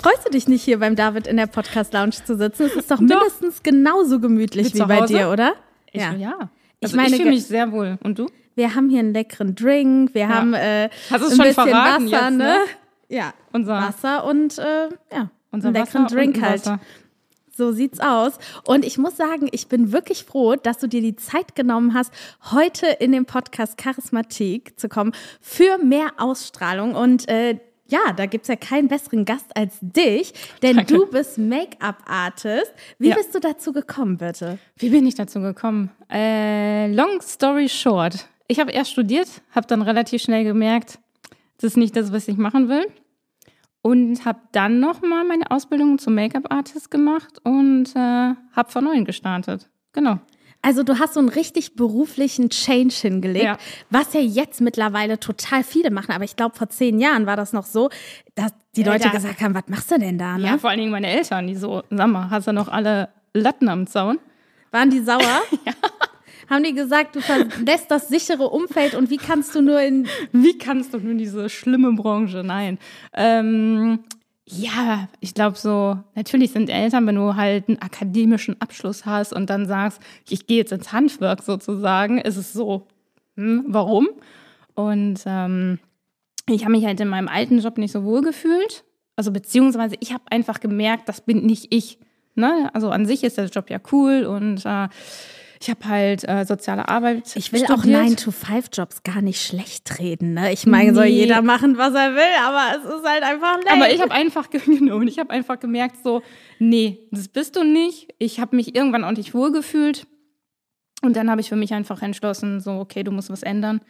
Freust du dich nicht hier beim David in der Podcast Lounge zu sitzen? Es ist doch mindestens genauso gemütlich wie, wie bei dir, oder? Ich, ja. ja. Also ich meine, ich fühle mich sehr wohl. Und du? Wir haben hier einen leckeren Drink. Wir ja. haben äh, Hast ein bisschen Wasser, jetzt, ne? Ja, unser Wasser und äh, ja, unser einen leckeren Wasser Drink halt. Wasser. So sieht's aus. Und ich muss sagen, ich bin wirklich froh, dass du dir die Zeit genommen hast, heute in den Podcast Charismatik zu kommen für mehr Ausstrahlung. Und äh, ja, da gibt's ja keinen besseren Gast als dich, denn Danke. du bist Make-up-Artist. Wie ja. bist du dazu gekommen, bitte? Wie bin ich dazu gekommen? Äh, long story short. Ich habe erst studiert, habe dann relativ schnell gemerkt, das ist nicht das, was ich machen will. Und habe dann nochmal meine Ausbildung zum Make-up-Artist gemacht und äh, habe von neuem gestartet. Genau. Also du hast so einen richtig beruflichen Change hingelegt, ja. was ja jetzt mittlerweile total viele machen. Aber ich glaube, vor zehn Jahren war das noch so, dass die Leute ja, gesagt haben, was machst du denn da? Ne? Ja, vor allen Dingen meine Eltern, die so, sag mal, hast du noch alle Latten am Zaun? Waren die sauer? ja. Haben die gesagt, du verlässt das sichere Umfeld und wie kannst du nur in... Wie kannst du nur in diese schlimme Branche? Nein. Ähm, ja, ich glaube so, natürlich sind Eltern, wenn du halt einen akademischen Abschluss hast und dann sagst, ich gehe jetzt ins Handwerk sozusagen, ist es so, hm, warum? Und ähm, ich habe mich halt in meinem alten Job nicht so wohl gefühlt. Also beziehungsweise ich habe einfach gemerkt, das bin nicht ich. Ne? Also an sich ist der Job ja cool und äh, ich habe halt äh, soziale Arbeit. Ich will studiert. auch 9-to-5-Jobs gar nicht schlecht reden. Ne? Ich meine, nee. soll jeder machen, was er will, aber es ist halt einfach lame. Aber ich habe einfach genommen. Ich habe einfach gemerkt, so, nee, das bist du nicht. Ich habe mich irgendwann auch nicht wohlgefühlt. Und dann habe ich für mich einfach entschlossen, so, okay, du musst was ändern.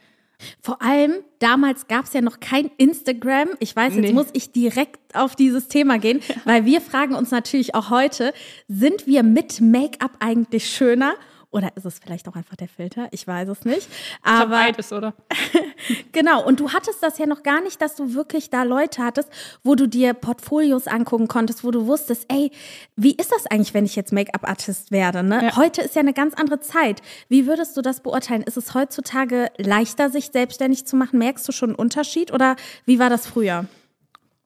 Vor allem, damals gab es ja noch kein Instagram. Ich weiß, jetzt nee. muss ich direkt auf dieses Thema gehen, ja. weil wir fragen uns natürlich auch heute, sind wir mit Make-up eigentlich schöner? Oder ist es vielleicht auch einfach der Filter? Ich weiß es nicht. Aber beides, oder? genau. Und du hattest das ja noch gar nicht, dass du wirklich da Leute hattest, wo du dir Portfolios angucken konntest, wo du wusstest, ey, wie ist das eigentlich, wenn ich jetzt Make-up-Artist werde? Ne? Ja. Heute ist ja eine ganz andere Zeit. Wie würdest du das beurteilen? Ist es heutzutage leichter, sich selbstständig zu machen? Merkst du schon einen Unterschied? Oder wie war das früher?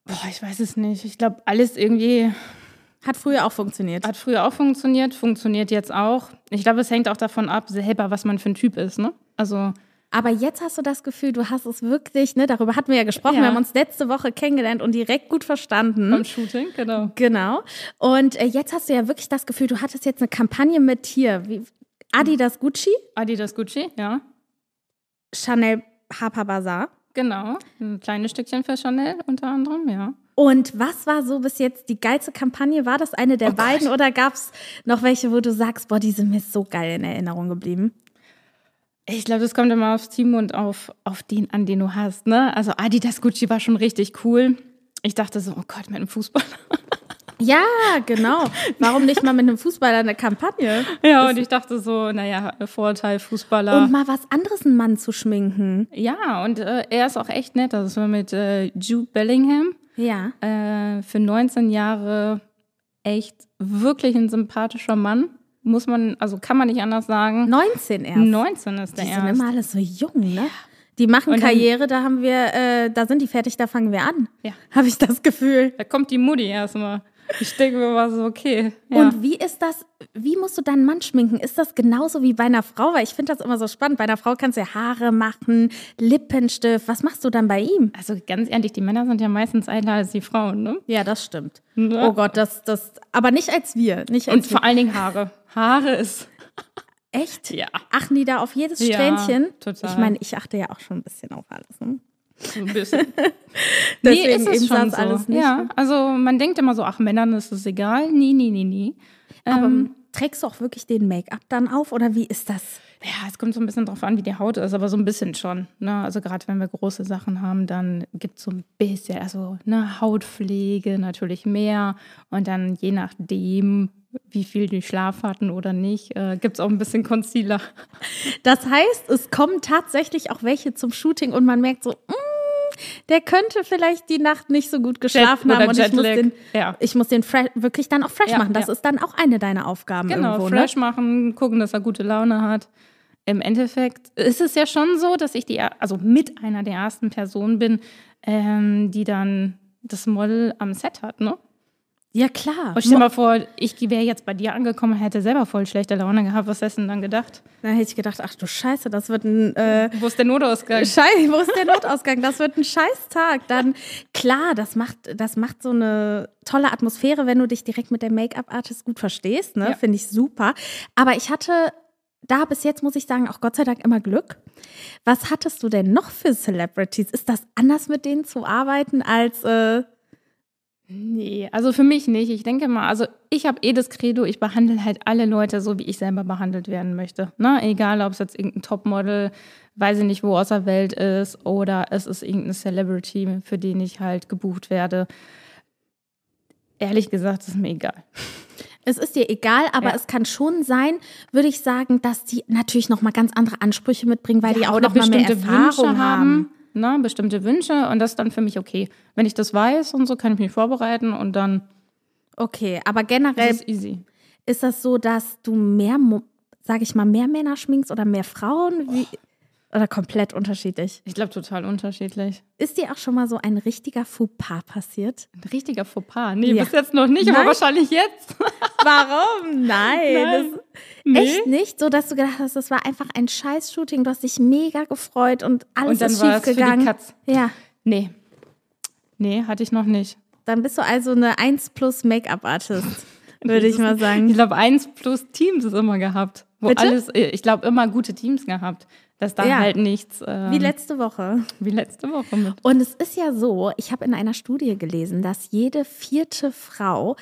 Boah, ich weiß es nicht. Ich glaube, alles irgendwie hat früher auch funktioniert. Hat früher auch funktioniert, funktioniert jetzt auch. Ich glaube, es hängt auch davon ab, selber, was man für ein Typ ist, ne? Also. Aber jetzt hast du das Gefühl, du hast es wirklich, ne, darüber hatten wir ja gesprochen, ja. wir haben uns letzte Woche kennengelernt und direkt gut verstanden. Beim Shooting, genau. Genau. Und äh, jetzt hast du ja wirklich das Gefühl, du hattest jetzt eine Kampagne mit hier, wie, Adidas Gucci. Adidas Gucci, ja. Chanel Harper Bazaar. Genau, ein kleines Stückchen für Chanel unter anderem, ja. Und was war so bis jetzt die geilste Kampagne? War das eine der oh beiden Gott. oder gab es noch welche, wo du sagst, boah, die sind mir so geil in Erinnerung geblieben? Ich glaube, das kommt immer aufs Team und auf, auf den an, den du hast. Ne? Also Adidas Gucci war schon richtig cool. Ich dachte so, oh Gott, mit einem Fußballer. Ja, genau. Warum nicht mal mit einem Fußballer eine Kampagne? Ja, und ich dachte so, naja, Vorteil Fußballer. Und mal was anderes einen Mann zu schminken. Ja, und äh, er ist auch echt nett. Das war mit äh, Jude Bellingham. Ja. Äh, für 19 Jahre echt wirklich ein sympathischer Mann. Muss man, also kann man nicht anders sagen. 19 erst. 19 ist der erst. Die sind immer alle so jung, ne? Die machen dann, Karriere, da haben wir, äh, da sind die fertig, da fangen wir an. Ja. Habe ich das Gefühl. Da kommt die Mutti erstmal. Ich denke mir mal so, okay. Ja. Und wie ist das, wie musst du deinen Mann schminken? Ist das genauso wie bei einer Frau? Weil ich finde das immer so spannend. Bei einer Frau kannst du ja Haare machen, Lippenstift. Was machst du dann bei ihm? Also ganz ehrlich, die Männer sind ja meistens älter als die Frauen, ne? Ja, das stimmt. Ja. Oh Gott, das, das, aber nicht als wir. Nicht als Und vor allen Dingen Haare. Haare ist. Echt? Ja. Achten die da auf jedes Strähnchen? Ja, total. Ich meine, ich achte ja auch schon ein bisschen auf alles. Ne? So ein bisschen. Deswegen nee, ist es schon so. alles nicht. Ja, also man denkt immer so, ach, Männern ist es egal. Nee, nee, nee, nee. Aber ähm, trägst du auch wirklich den Make-up dann auf oder wie ist das? Ja, es kommt so ein bisschen drauf an, wie die Haut ist, aber so ein bisschen schon. Ne? Also gerade wenn wir große Sachen haben, dann gibt es so ein bisschen, also eine Hautpflege natürlich mehr und dann je nachdem, wie viel die Schlaf hatten oder nicht, äh, gibt es auch ein bisschen Concealer. Das heißt, es kommen tatsächlich auch welche zum Shooting und man merkt so, mm, der könnte vielleicht die Nacht nicht so gut geschlafen Jet haben und ich muss den, Ja. ich muss den wirklich dann auch fresh Ja, machen. Das ja. ist dann auch eine deiner Aufgaben Genau, irgendwo, fresh ne? machen, gucken, dass er gute Laune hat. Im Endeffekt ist es ja schon so, dass ich die, also mit einer der ersten Personen bin, ähm, die dann das Model am Set hat, ne? Ja, klar. Und stell dir mal vor, ich wäre jetzt bei dir angekommen, hätte selber voll schlechte Laune gehabt. Was hast du denn dann gedacht? Da hätte ich gedacht, ach du Scheiße, das wird ein äh, Wo ist der Notausgang? Scheiße, wo ist der Notausgang? Das wird ein Scheißtag. Dann, klar, das macht, das macht so eine tolle Atmosphäre, wenn du dich direkt mit der Make-up-Artist gut verstehst. Ne? Ja. Finde ich super. Aber ich hatte da bis jetzt, muss ich sagen, auch Gott sei Dank immer Glück. Was hattest du denn noch für Celebrities? Ist das anders mit denen zu arbeiten als. Äh, Nee, also für mich nicht. Ich denke mal, also ich habe eh das Credo, ich behandle halt alle Leute so, wie ich selber behandelt werden möchte. Ne? Egal, ob es jetzt irgendein Topmodel, weiß ich nicht, wo aus der Welt ist, oder es ist irgendein Celebrity, für den ich halt gebucht werde. Ehrlich gesagt, ist mir egal. Es ist dir egal, aber Ja. es kann schon sein, würde ich sagen, dass die natürlich noch mal ganz andere Ansprüche mitbringen, weil die auch noch mal mehr Erfahrung Wünsche haben. Ne? bestimmte Wünsche und das ist dann für mich okay. Wenn ich das weiß und so, kann ich mich vorbereiten und dann Okay, aber ist generell es easy. ist das so, dass du mehr, sag ich mal, mehr Männer schminkst oder mehr Frauen? Wie, oder komplett unterschiedlich? Ich glaube, total unterschiedlich. Ist dir auch schon mal so ein richtiger Fauxpas passiert? Ein richtiger Fauxpas. Nee, Ja. bis jetzt noch nicht, Nein? aber wahrscheinlich jetzt. Warum? Nein. Nein. Das, Nee. Echt nicht? So, dass du gedacht hast, das war einfach ein Scheiß-Shooting, du hast dich mega gefreut und alles Und dann ist war schief es für die. Katz. Ja. Nee. Nee, hatte ich noch nicht. Dann bist du also eine 1 plus Make-up-Artist, würde ich mal Ich sagen. glaube, eins plus Teams ist immer gehabt. Wo Bitte? alles, ich glaube, immer gute Teams gehabt. Dass da Ja. halt nichts. Ähm, Wie letzte Woche. wie letzte Woche mit. Und es ist ja so, ich habe in einer Studie gelesen, dass jede vierte Frau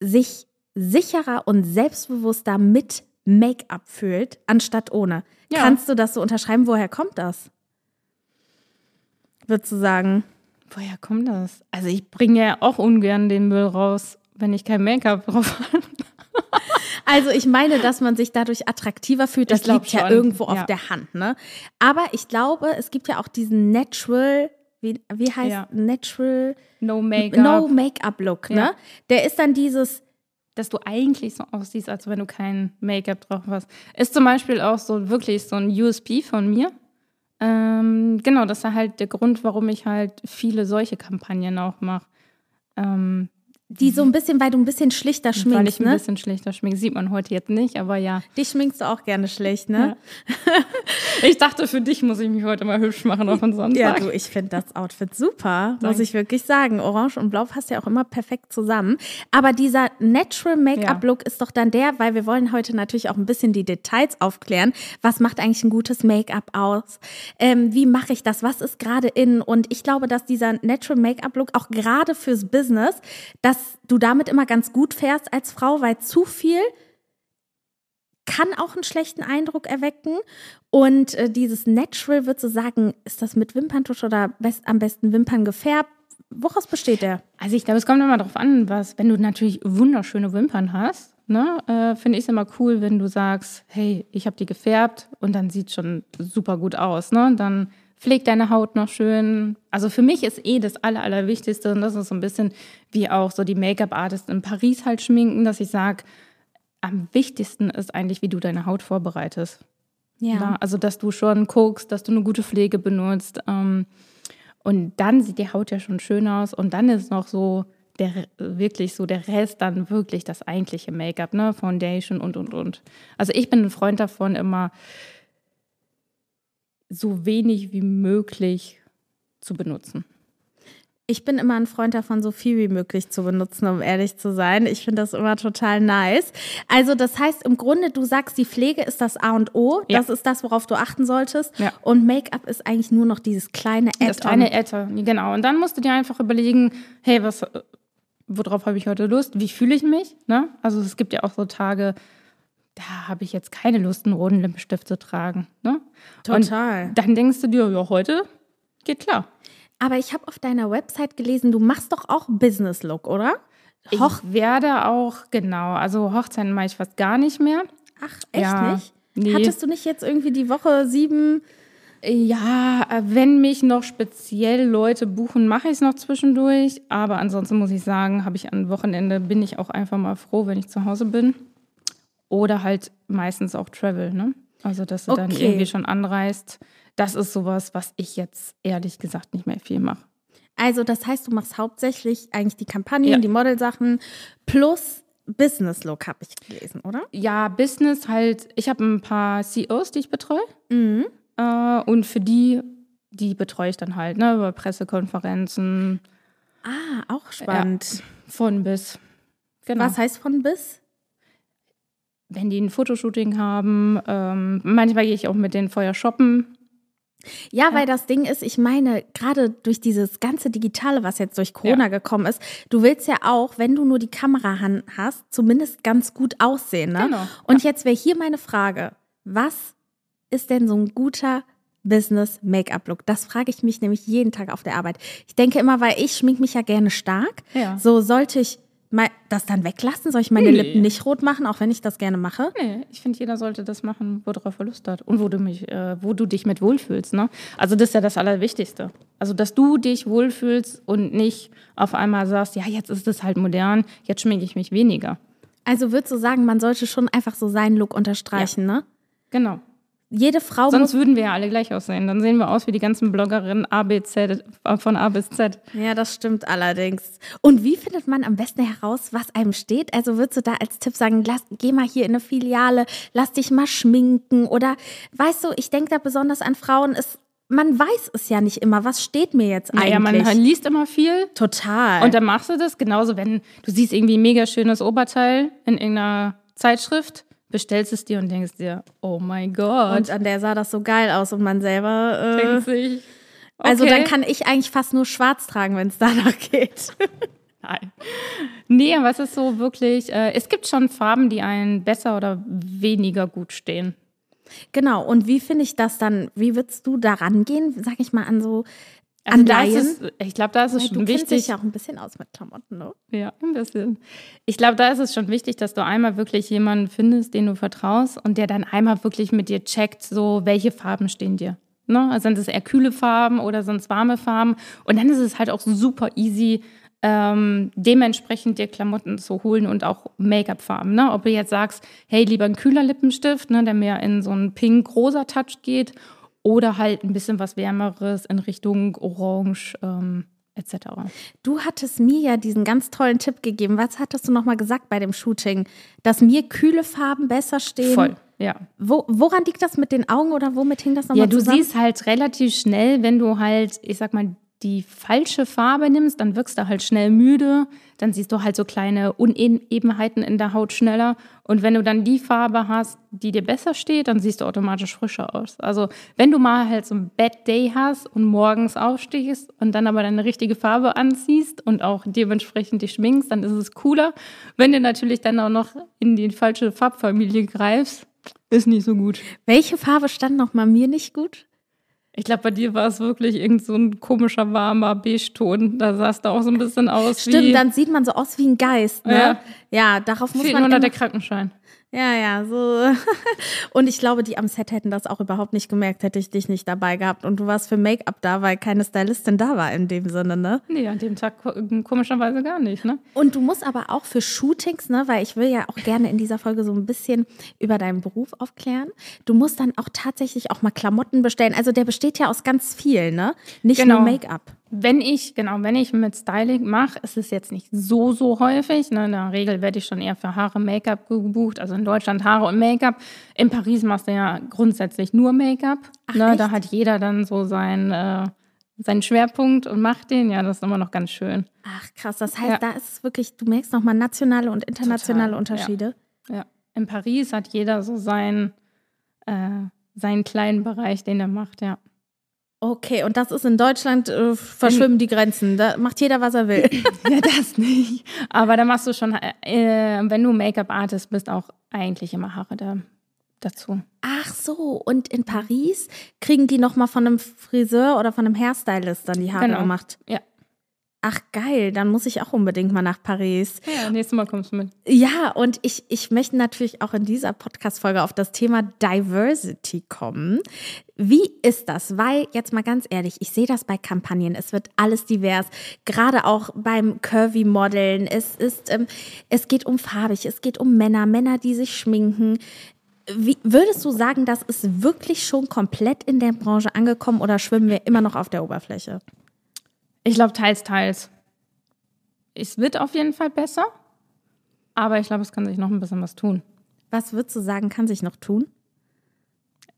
sich sicherer und selbstbewusster mit Make-up fühlt, anstatt ohne. Ja. Kannst du das so unterschreiben? Woher kommt das? Würdest du sagen? Woher kommt das? Also, ich bringe ja auch ungern den Müll raus, wenn ich kein Make-up drauf habe. Also ich meine, dass man sich dadurch attraktiver fühlt, das liegt ja schon, irgendwo auf ja. der Hand. Ne? Aber ich glaube, es gibt ja auch diesen Natural, wie, wie heißt Ja. Natural No Make-up. No Make-up-Look. Ne? Ja. Der ist dann dieses dass du eigentlich so aussiehst, als wenn du kein Make-up drauf hast. Ist zum Beispiel auch so wirklich so ein USP von mir. Ähm, genau, das ist ja halt der Grund, warum ich halt viele solche Kampagnen auch mache. Ähm, Die so ein bisschen, weil du ein bisschen schlichter weil ich schminkst, ein ne? bisschen schlechter schminke. Sieht man heute jetzt nicht, aber ja. Dich schminkst du auch gerne schlecht, ne? Ich dachte, für dich muss ich mich heute mal hübsch machen auf den Ja, Sonntag. du, ich finde das Outfit super, muss ich wirklich sagen. Orange und Blau passt ja auch immer perfekt zusammen. Aber dieser Natural Make-up-Look ist doch dann der, weil wir wollen heute natürlich auch ein bisschen die Details aufklären. Was macht eigentlich ein gutes Make-up aus? Ähm, wie mache ich das? Was ist gerade in? Und ich glaube, dass dieser Natural Make-up-Look auch gerade fürs Business, dass du damit immer ganz gut fährst als Frau, weil zu viel kann auch einen schlechten Eindruck erwecken. Und äh, dieses Natural, würdest du sagen, ist das mit Wimperntusch oder best, am besten Wimpern gefärbt? Woraus besteht der? Also ich glaube, es kommt immer darauf an, was, wenn du natürlich wunderschöne Wimpern hast, ne, äh, finde ich es immer cool, wenn du sagst, hey, ich habe die gefärbt und dann sieht schon super gut aus, ne? Dann pfleg deine Haut noch schön. Also für mich ist eh das Aller, Allerwichtigste und das ist so ein bisschen wie auch so die Make-up-Artists in Paris halt schminken, dass ich sage, am wichtigsten ist eigentlich, wie du deine Haut vorbereitest. Ja, also, dass du schon guckst, dass du eine gute Pflege benutzt. Ähm, und dann sieht die Haut ja schon schön aus. Und dann ist noch so der wirklich so der Rest dann wirklich das eigentliche Make-up, ne? Foundation und und und. Also ich bin ein Freund davon, immer so wenig wie möglich zu benutzen. Ich bin immer ein Freund davon, so viel wie möglich zu benutzen, um ehrlich zu sein. Ich finde das immer total nice. Also das heißt im Grunde, du sagst, die Pflege ist das A und O. Ja. Das ist das, worauf du achten solltest. Ja. Und Make-up ist eigentlich nur noch dieses kleine Add-on. Das kleine Add-on, genau. Und dann musst du dir einfach überlegen, hey, was, worauf habe ich heute Lust? Wie fühle ich mich? Ne? Also es gibt ja auch so Tage, da habe ich jetzt keine Lust, einen roten Lippenstift zu tragen. Ne? Total. Und dann denkst du dir, ja, heute geht klar. Aber ich habe auf deiner Website gelesen, du machst doch auch Business Look, oder? Hoch ich werde auch, genau, also Hochzeiten mache ich fast gar nicht mehr. Ach, echt ja, nicht? Nee. Hattest du nicht jetzt irgendwie die Woche sieben? Ja, wenn mich noch speziell Leute buchen, mache ich es noch zwischendurch. Aber ansonsten muss ich sagen, habe ich am Wochenende, bin ich auch einfach mal froh, wenn ich zu Hause bin. Oder halt meistens auch Travel, ne? Also, dass du okay. dann irgendwie schon anreist. Das ist sowas, was ich jetzt ehrlich gesagt nicht mehr viel mache. Also, das heißt, du machst hauptsächlich eigentlich die Kampagnen, ja. die Modelsachen plus Business Look, habe ich gelesen, oder? Ja, Business halt. Ich habe ein paar CEOs, die ich betreue. Mhm. Äh, und für die, die betreue ich dann halt, ne, über Pressekonferenzen. Ah, auch spannend. Ja, von bis. Genau. Was heißt von bis? Wenn die ein Fotoshooting haben, ähm, manchmal gehe ich auch mit denen vorher shoppen. Ja, ja, weil das Ding ist, ich meine, gerade durch dieses ganze Digitale, was jetzt durch Corona ja. gekommen ist, du willst ja auch, wenn du nur die Kamera hast, zumindest ganz gut aussehen. Ne? Genau. Und ja. jetzt wäre hier meine Frage: Was ist denn so ein guter Business-Make-up-Look? Das frage ich mich nämlich jeden Tag auf der Arbeit. Ich denke immer, weil ich schmink mich ja gerne stark. Ja. So sollte ich das dann weglassen? Soll ich meine nee. Lippen nicht rot machen, auch wenn ich das gerne mache? Nee, ich finde, jeder sollte das machen, worauf er Lust hat. Und wo du, mich, äh, wo du dich mit wohlfühlst. Ne? Also das ist ja das Allerwichtigste. Also, dass du dich wohlfühlst und nicht auf einmal sagst, ja, jetzt ist es halt modern, jetzt schminke ich mich weniger. Also würdest du sagen, man sollte schon einfach so seinen Look unterstreichen, ja. ne? Genau jede Frau Sonst würden wir ja alle gleich aussehen. Dann sehen wir aus wie die ganzen Bloggerinnen A, B, Z, von A bis Z. Ja, das stimmt allerdings. Und wie findet man am besten heraus, was einem steht? Also würdest du da als Tipp sagen, lass, geh mal hier in eine Filiale, lass dich mal schminken oder weißt du, ich denke da besonders an Frauen, es man weiß es ja nicht immer, was steht mir jetzt eigentlich. Ja, man liest immer viel. Total. Und dann machst du das genauso, wenn du siehst irgendwie ein mega schönes Oberteil in irgendeiner Zeitschrift bestellst es dir und denkst dir, oh mein Gott. Und an der sah das so geil aus und man selber äh, denkt sich. Okay. Also dann kann ich eigentlich fast nur schwarz tragen, wenn es danach geht. Nein. Nee, aber es ist so wirklich, äh, es gibt schon Farben, die einen besser oder weniger gut stehen. Genau, und wie finde ich das dann, wie würdest du da rangehen, sag ich mal, an so also ist ich glaube, da ist es schon du wichtig. Du dich ja auch ein bisschen aus mit Klamotten, ne? Ja, ein bisschen. Ich glaube, da ist es schon wichtig, dass du einmal wirklich jemanden findest, den du vertraust und der dann einmal wirklich mit dir checkt, so welche Farben stehen dir. Ne? Also sind es eher kühle Farben oder sind es warme Farben? Und dann ist es halt auch super easy, ähm, dementsprechend dir Klamotten zu holen und auch Make-up-Farben. Ne? Ob du jetzt sagst, hey, lieber ein kühler Lippenstift, ne, der mehr in so einen pink-rosa Touch geht oder halt ein bisschen was Wärmeres in Richtung Orange. Ähm, etc. Du hattest mir ja diesen ganz tollen Tipp gegeben. Was hattest du nochmal gesagt bei dem Shooting? Dass mir kühle Farben besser stehen? Voll, ja. Wo, woran liegt das mit den Augen oder womit hing das nochmal ja, zusammen? Ja, du siehst halt relativ schnell, wenn du halt, ich sag mal, die falsche Farbe nimmst, dann wirkst du halt schnell müde, dann siehst du halt so kleine Unebenheiten in der Haut schneller. Und wenn du dann die Farbe hast, die dir besser steht, dann siehst du automatisch frischer aus. Also wenn du mal halt so ein Bad Day hast und morgens aufstehst und dann aber deine richtige Farbe anziehst und auch dementsprechend dich schminkst, dann ist es cooler. Wenn du natürlich dann auch noch in die falsche Farbfamilie greifst, ist nicht so gut. Welche Farbe stand noch mal mir nicht gut? Ich glaube, bei dir war es wirklich irgend so ein komischer, warmer Beige-Ton. Da sah es da auch so ein bisschen aus Stimmt, wie... Stimmt, dann sieht man so aus wie ein Geist. Ne? Ja. ja, darauf muss Fehlt man. Nur noch der Krankenschein. Ja, ja, so. Und ich glaube, die am Set hätten das auch überhaupt nicht gemerkt, hätte ich dich nicht dabei gehabt. Und du warst für Make-up da, weil keine Stylistin da war in dem Sinne, ne? Nee, an dem Tag komischerweise gar nicht, ne? Und du musst aber auch für Shootings, ne, weil ich will ja auch gerne in dieser Folge so ein bisschen über deinen Beruf aufklären. Du musst dann auch tatsächlich auch mal Klamotten bestellen. Also der besteht ja aus ganz viel, ne? Nicht genau. nur Make-up. Wenn ich, genau, wenn ich mit Styling mache, ist es jetzt nicht so, so häufig. Ne? In der Regel werde ich schon eher für Haare, Make-up gebucht. Also in Deutschland Haare und Make-up. In Paris machst du ja grundsätzlich nur Make-up. Ne? Da hat jeder dann so sein, äh, seinen Schwerpunkt und macht den. Ja, das ist immer noch ganz schön. Ach krass, das heißt, ja. da ist es wirklich, du merkst nochmal nationale und internationale Total, Unterschiede. Ja. ja. in Paris hat jeder so seinen, äh, seinen kleinen Bereich, den er macht, ja. Okay, und das ist in Deutschland, äh, verschwimmen die Grenzen. Da macht jeder, was er will. ja, das nicht. Aber da machst du schon, äh, wenn du Make-up-Artist bist, auch eigentlich immer Haare da, dazu. Ach so, und in Paris kriegen die nochmal von einem Friseur oder von einem Hairstylist dann die Haare Genau. gemacht. Ja. Ach geil, dann muss ich auch unbedingt mal nach Paris. Ja, nächstes Mal kommst du mit. Ja, und ich, ich möchte natürlich auch in dieser Podcast-Folge auf das Thema Diversity kommen. Wie ist das? Weil, jetzt mal ganz ehrlich, ich sehe das bei Kampagnen. Es wird alles divers. Gerade auch beim Curvy-Modeln. Es ist, ähm, es geht um farbig, es geht um Männer, Männer, die sich schminken. Wie, würdest du sagen, das ist wirklich schon komplett in der Branche angekommen oder schwimmen wir immer noch auf der Oberfläche? Ich glaube, teils, teils. Es wird auf jeden Fall besser, aber ich glaube, es kann sich noch ein bisschen was tun. Was würdest du sagen, kann sich noch tun?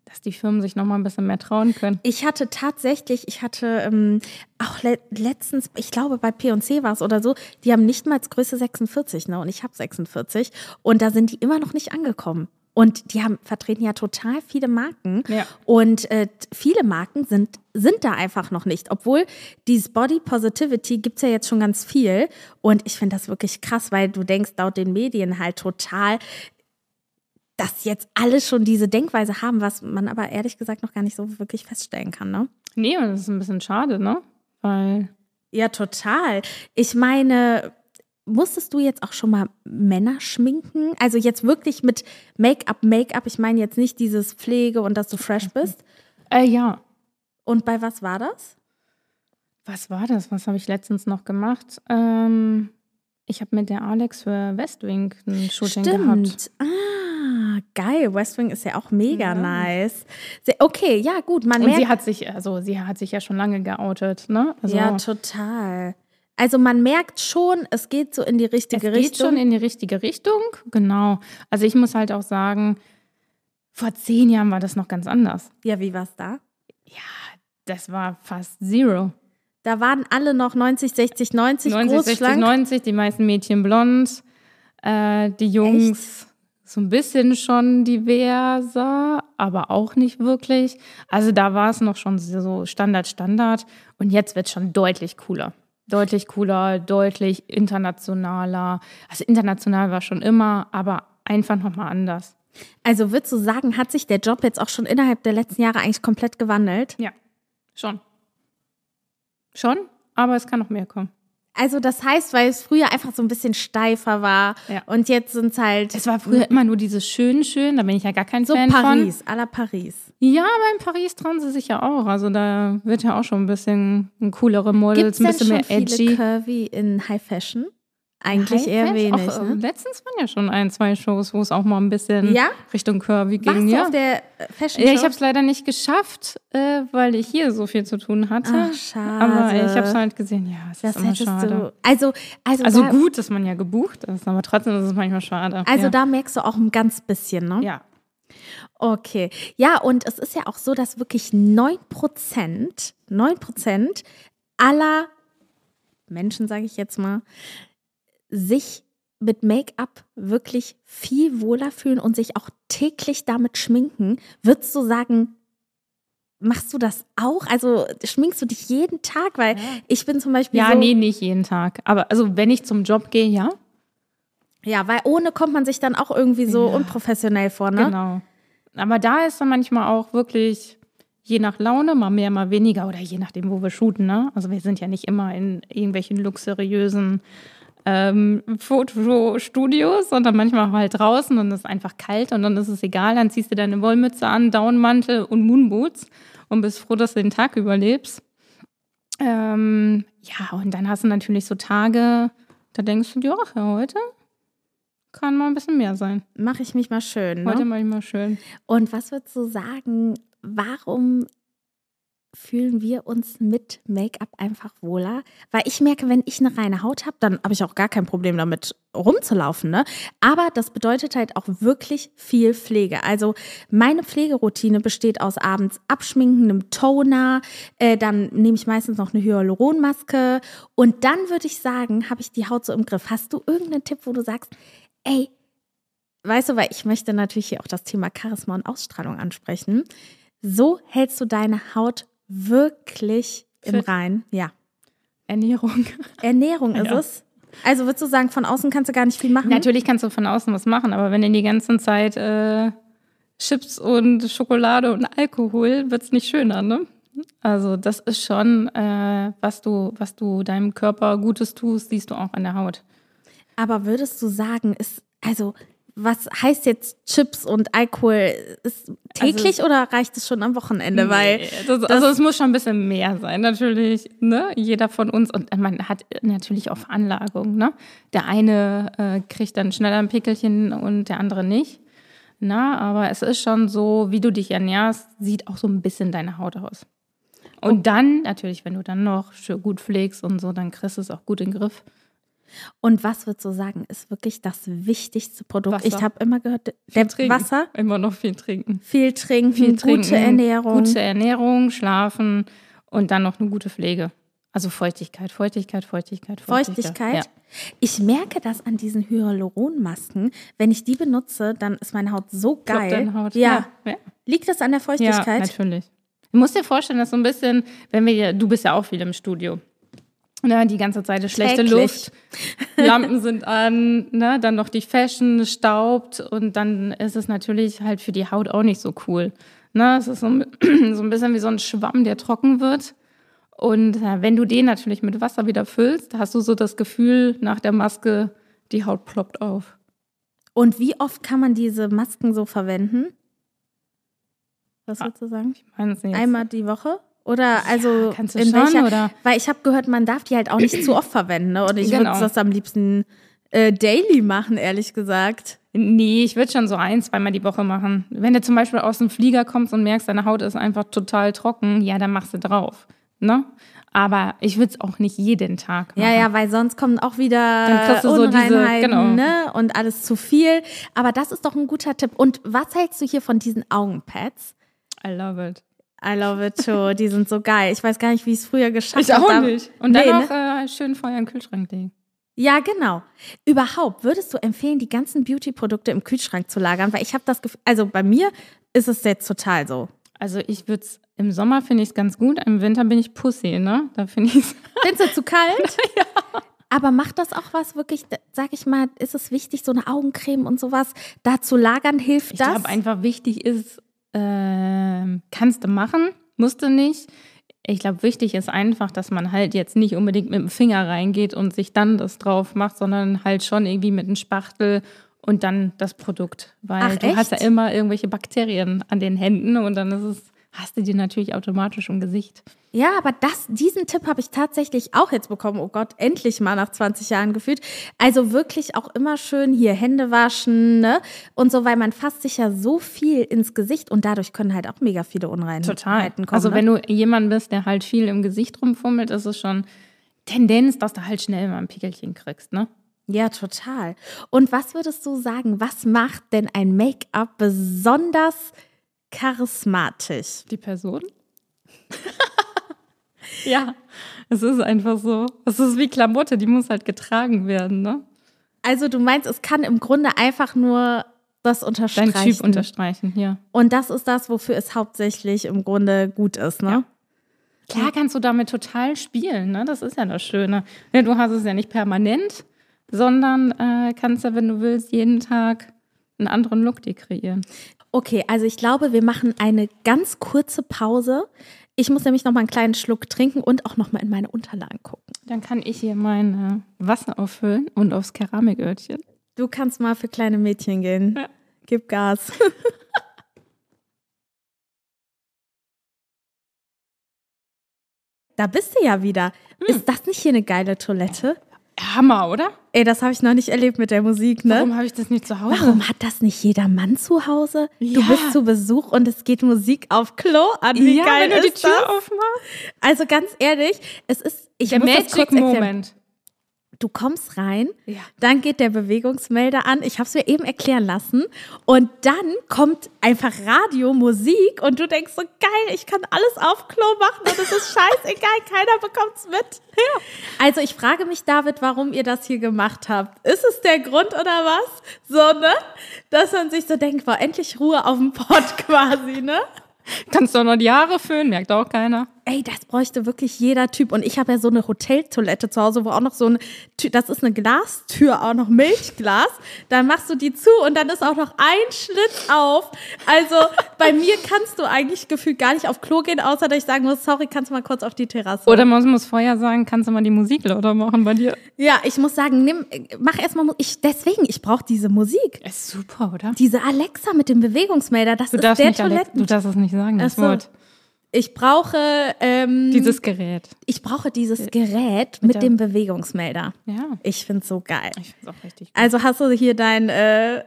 Dass die Firmen sich noch mal ein bisschen mehr trauen können. Ich hatte tatsächlich, ich hatte ähm, auch le letztens, ich glaube bei P&C war es oder so, die haben nicht mal Größe 46, ne? Und ich habe 46 und da sind die immer noch nicht angekommen. Und die haben vertreten ja total viele Marken. Ja. Und äh, viele Marken sind, sind da einfach noch nicht. Obwohl dieses Body Positivity gibt's ja jetzt schon ganz viel. Und ich finde das wirklich krass, weil du denkst laut den Medien halt total, dass jetzt alle schon diese Denkweise haben, was man aber ehrlich gesagt noch gar nicht so wirklich feststellen kann, ne? Nee, und das ist ein bisschen schade, ne? Weil Ja, total. Ich meine, musstest du jetzt auch schon mal Männer schminken? Also jetzt wirklich mit Make-up, Make-up. Ich meine jetzt nicht dieses Pflege und dass du fresh bist. Äh, ja. Und bei was war das? Was war das? Was habe ich letztens noch gemacht? Ähm, ich habe mit der Alex für Westwing ein Shooting gehabt. Ah, geil. West Wing ist ja auch mega Ja. nice. Okay, ja, gut. Man Und merkt. sie hat sich, also sie hat sich ja schon lange geoutet, ne? Also, ja, total. Also man merkt schon, es geht so in die es richtige geht Richtung. schon in die richtige Richtung, genau. Also ich muss halt auch sagen, vor zehn Jahren war das noch ganz anders. ja, wie war's da? Das war fast zero. Da waren alle noch 90, 60, 90, 90, groß, 60, schlank. 90, die meisten Mädchen blond, äh, die Jungs so ein bisschen schon diverser, aber auch nicht wirklich. Also da war es noch schon so Standard, Standard und jetzt wird schon deutlich cooler. Deutlich cooler, deutlich internationaler. Also international war schon immer, aber einfach nochmal anders. Also würdest du sagen, hat sich der Job jetzt auch schon innerhalb der letzten Jahre eigentlich komplett gewandelt? Ja, schon. Schon, aber es kann noch mehr kommen. Also das heißt, weil es früher einfach so ein bisschen steifer war Ja. und jetzt sind es halt Es war früher immer nur dieses schön, schön, da bin ich ja gar kein so Fan von. Paris, à la Paris. Ja, aber in Paris trauen sie sich ja auch. Also da wird ja auch schon ein bisschen ein coolere Models, Gibt es ein bisschen schon mehr viele edgy. Curvy in High Fashion? Eigentlich eher wenig. Auch, äh, ne? Letztens waren ja schon ein, zwei Shows, wo es auch mal ein bisschen Ja? Richtung Curvy Warst ging. du Ja. auf der äh, Fashion ja, Show? ich habe es leider nicht geschafft, äh, weil ich hier so viel zu tun hatte. Ach, schade. Aber ich habe es halt gesehen. Ja, es das ist immer schade. du. Also, also, Also da, gut, dass man ja gebucht ist, aber trotzdem ist es manchmal schade. also ja. da merkst du auch ein ganz bisschen, ne? ja. Okay. Ja, und es ist ja auch so, dass wirklich 9%, 9% aller Menschen, sage ich jetzt mal, sich mit Make-up wirklich viel wohler fühlen und sich auch täglich damit schminken. Würdest du sagen, machst du das auch? Also schminkst du dich jeden Tag? Weil ich bin zum Beispiel Ja, so, nee, nicht jeden Tag. Aber also wenn ich zum Job gehe, ja. ja, weil ohne kommt man sich dann auch irgendwie so Ja. unprofessionell vor, ne? Genau. Aber da ist dann manchmal auch wirklich je nach Laune, mal mehr, mal weniger oder je nachdem, wo wir shooten. Ne? Also wir sind ja nicht immer in irgendwelchen luxuriösen ähm, Fotostudios, sondern manchmal auch halt draußen und es ist einfach kalt und dann ist es egal. Dann ziehst du deine Wollmütze an, Downmantel und Moonboots und bist froh, dass du den Tag überlebst. Ähm, ja, und dann hast du natürlich so Tage, da denkst du dir, ach ja, heute kann mal ein bisschen mehr sein. Mache ich mich mal schön. Heute Ne? mache ich mal schön. Und was würdest du sagen, warum fühlen wir uns mit Make-up einfach wohler? Weil ich merke, wenn ich eine reine Haut habe, dann habe ich auch gar kein Problem damit rumzulaufen. Ne? Aber das bedeutet halt auch wirklich viel Pflege. Also meine Pflegeroutine besteht aus abends Abschminken, einem Toner, äh, dann nehme ich meistens noch eine Hyaluronmaske und dann würde ich sagen, habe ich die Haut so im Griff. Hast du irgendeinen Tipp, wo du sagst, ey, weißt du, weil ich möchte natürlich hier auch das Thema Charisma und Ausstrahlung ansprechen. So hältst du deine Haut wirklich im Fit. Rein. Ja. Ernährung. Ernährung ist Ja. es. Also würdest du sagen, von außen kannst du gar nicht viel machen? Natürlich kannst du von außen was machen, aber wenn du die ganze Zeit äh, Chips und Schokolade und Alkohol, wird's nicht schöner, ne? Also das ist schon, äh, was du, was du deinem Körper Gutes tust, siehst du auch an der Haut. Aber würdest du sagen, ist, also, was heißt jetzt Chips und Alkohol? Ist täglich oder reicht es schon am Wochenende? Weil Nee, das, also es muss schon ein bisschen mehr sein, natürlich. Ne? Jeder von uns und man hat natürlich auch Veranlagung. Ne? Der eine äh, kriegt dann schneller ein Pickelchen und der andere nicht. Na, aber es ist schon so, wie du dich ernährst, sieht auch so ein bisschen deine Haut aus. Und dann, natürlich, wenn du dann noch schön gut pflegst und so, dann kriegst du es auch gut in den Griff. Und was würdest du sagen, ist wirklich das wichtigste Produkt? Wasser. Ich habe immer gehört, der Trinken. Wasser, Immer noch viel trinken. viel trinken, Viel trinken. gute Ernährung. Gute Ernährung, schlafen und dann noch eine gute Pflege. Also Feuchtigkeit, Feuchtigkeit, Feuchtigkeit, Feuchtigkeit. Ja. Ich merke das an diesen Hyaluronmasken. Wenn ich die benutze, dann ist meine Haut so geil. deine Haut. Ja. ja. Liegt das an der Ja, Feuchtigkeit? natürlich. Du musst dir vorstellen, dass so ein bisschen, wenn wir, ja- du bist ja auch viel im Studio. Ne, die ganze Zeit ist schlechte. Luft, Lampen sind an, ne, dann noch die Fashion staubt und dann ist es natürlich halt für die Haut auch nicht so cool. Ne, es ist so, ein- so ein bisschen wie so ein Schwamm, der trocken wird. Und äh, wenn du den natürlich mit Wasser wieder füllst, hast du so das Gefühl nach der Maske, die Haut ploppt auf. Und wie oft kann man diese Masken so verwenden? Was Ah, würdest du sagen? Ich meine es nicht. Einmal die Woche? Oder also kannst du in schon, welcher? oder? Weil ich habe gehört, man darf die halt auch nicht zu oft verwenden. Ne? Und ich würde Genau. das am liebsten äh, daily machen, ehrlich gesagt. Nee, ich würde schon so ein, zweimal die Woche machen. Wenn du zum Beispiel aus dem Flieger kommst und merkst, deine Haut ist einfach total trocken, ja, dann machst du drauf. Ne? Aber ich würde es auch nicht jeden Tag machen. Ja, ja, weil sonst kommen auch wieder Dann kriegst du so diese- Unreinheiten genau. ne? und alles zu viel. Aber das ist doch ein guter Tipp. Und was hältst du hier von diesen Augenpads? I love it. I love it too. Die sind so geil. Ich weiß gar nicht, wie ich es früher geschafft Ich auch habe. nicht. Und dann Nee, auch ne? äh, schön Feuer den Kühlschrank legen. Ja, genau. Überhaupt, würdest du empfehlen, die ganzen Beauty-Produkte im Kühlschrank zu lagern? Weil ich habe das Gefühl, also bei mir ist es jetzt total so. Also ich würde es, im Sommer finde ich es ganz gut, im Winter bin ich Pussy, ne? Da finde ich es. Findest du zu kalt? ja. Aber macht das auch was wirklich, sag ich mal, ist es wichtig, so eine Augencreme und sowas da zu lagern? Hilft Ich das? glaube einfach wichtig ist, ähm, kannst du machen, musst du nicht. Ich glaube, wichtig ist einfach, dass man halt jetzt nicht unbedingt mit dem Finger reingeht und sich dann das drauf macht, sondern halt schon irgendwie mit einem Spachtel und dann das Produkt. Weil Ach, du hast ja echt? immer irgendwelche Bakterien an den Händen und dann ist es, hast du die natürlich automatisch im Gesicht. Ja, aber das, diesen Tipp habe ich tatsächlich auch jetzt bekommen. Oh Gott, endlich mal nach 20 Jahren gefühlt. Also wirklich auch immer schön hier Hände waschen, ne? Und so, weil man fasst sich ja so viel ins Gesicht und dadurch können halt auch mega viele Unreinheiten Total. kommen. also ne? wenn du jemand bist, der halt viel im Gesicht rumfummelt, ist es schon Tendenz, dass du halt schnell mal ein Pickelchen kriegst, ne? Ja, total. Und was würdest du sagen, was macht denn ein Make-up besonders charismatisch? Die Person? ja, es ist einfach so. Es ist wie Klamotte, die muss halt getragen werden, ne? Also du meinst, es kann im Grunde einfach nur das Dein unterstreichen. Typ unterstreichen, ja. Und das ist das, wofür es hauptsächlich im Grunde gut ist, ne? Ja. Klar kannst du damit total spielen, ne? Das ist ja das Schöne. Ja, du hast es ja nicht permanent, sondern äh, kannst ja, wenn du willst, jeden Tag einen anderen Look dir kreieren. Okay, also ich glaube, wir machen eine ganz kurze Pause. Ich muss nämlich noch mal einen kleinen Schluck trinken und auch noch mal in meine Unterlagen gucken. Dann kann ich hier mein Wasser auffüllen und aufs Keramikörtchen. Du kannst mal für kleine Mädchen gehen. Ja. Gib Gas. da bist du ja wieder. Ist das nicht hier eine geile Toilette? Hammer, oder? Ey, das habe ich noch nicht erlebt mit der Musik, ne? Warum habe ich das nicht zu Hause? Warum hat das nicht jeder Mann zu Hause? Du Ja. bist zu Besuch und es geht Musik auf Klo an. Wie ja, geil wenn du die Tür das? aufmachst. Also ganz ehrlich, es ist, ich Der muss das kurz Magic. Moment. Du kommst rein, Ja. dann geht der Bewegungsmelder an. Ich habe es mir eben erklären lassen. Und dann kommt einfach Radio, Musik und du denkst so, geil, ich kann alles auf Klo machen und es ist scheißegal, keiner bekommt's mit. Also ich frage mich, David, warum ihr das hier gemacht habt. Ist es der Grund oder was? So, ne? Dass man sich so denkt, boah, endlich Ruhe auf dem Pott quasi, ne? Kannst doch noch die Haare föhnen, merkt auch keiner. Ey, das bräuchte wirklich jeder Typ. Und ich habe ja so eine Hoteltoilette zu Hause, wo auch noch so ein, das ist eine Glastür, auch noch Milchglas. Dann machst du die zu und dann ist auch noch ein Schlitz auf. Also bei mir kannst du eigentlich gefühlt gar nicht auf Klo gehen, außer dass ich sagen muss, sorry, kannst du mal kurz auf die Terrasse. Oder man muss vorher sagen, kannst du mal die Musik lauter machen bei dir? Ja, ich muss sagen, nimm, mach erstmal, ich, deswegen, ich brauche diese Musik. Ist super, oder? Diese Alexa mit dem Bewegungsmelder, das Du ist darfst, der nicht Alex, Toiletten. du darfst es nicht sagen, das Ach so. Wort. Ich brauche, ähm, Dieses Gerät. ich brauche dieses Gerät mit der- dem Bewegungsmelder. Ja. Ich find's so geil. Ich find's auch richtig gut. Also hast du hier dein äh,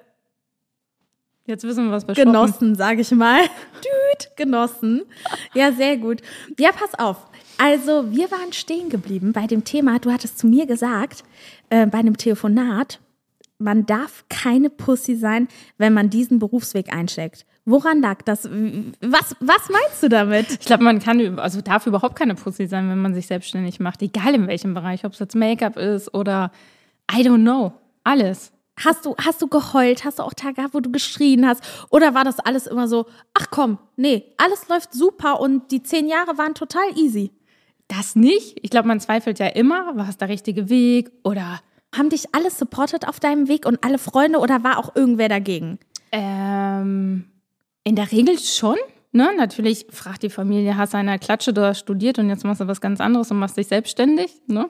Jetzt wissen wir, was shoppen. Genossen, sage ich mal. Düt, Genossen. Ja, sehr gut. Ja, pass auf. Also, wir waren stehen geblieben bei dem Thema, du hattest zu mir gesagt, äh, bei einem Telefonat, man darf keine Pussy sein, wenn man diesen Berufsweg einschlägt. Woran lag das? Was, was meinst du damit? Ich glaube, man kann, also darf überhaupt keine Pussy sein, wenn man sich selbstständig macht. Egal in welchem Bereich, ob es jetzt Make-up ist oder I don't know. Alles. Hast du, hast du geheult? Hast du auch Tage gehabt, wo du geschrien hast? Oder war das alles immer so, ach komm, nee, alles läuft super und die zehn Jahre waren total easy? Das nicht. Ich glaube, man zweifelt ja immer, war es der richtige Weg oder Haben dich alle supportet auf deinem Weg und alle Freunde oder war auch irgendwer dagegen? ähm, in der Regel schon. Ne? Natürlich fragt die Familie, hast du eine Klatsche, hast studiert und jetzt machst du was ganz anderes und machst dich selbstständig. Ne?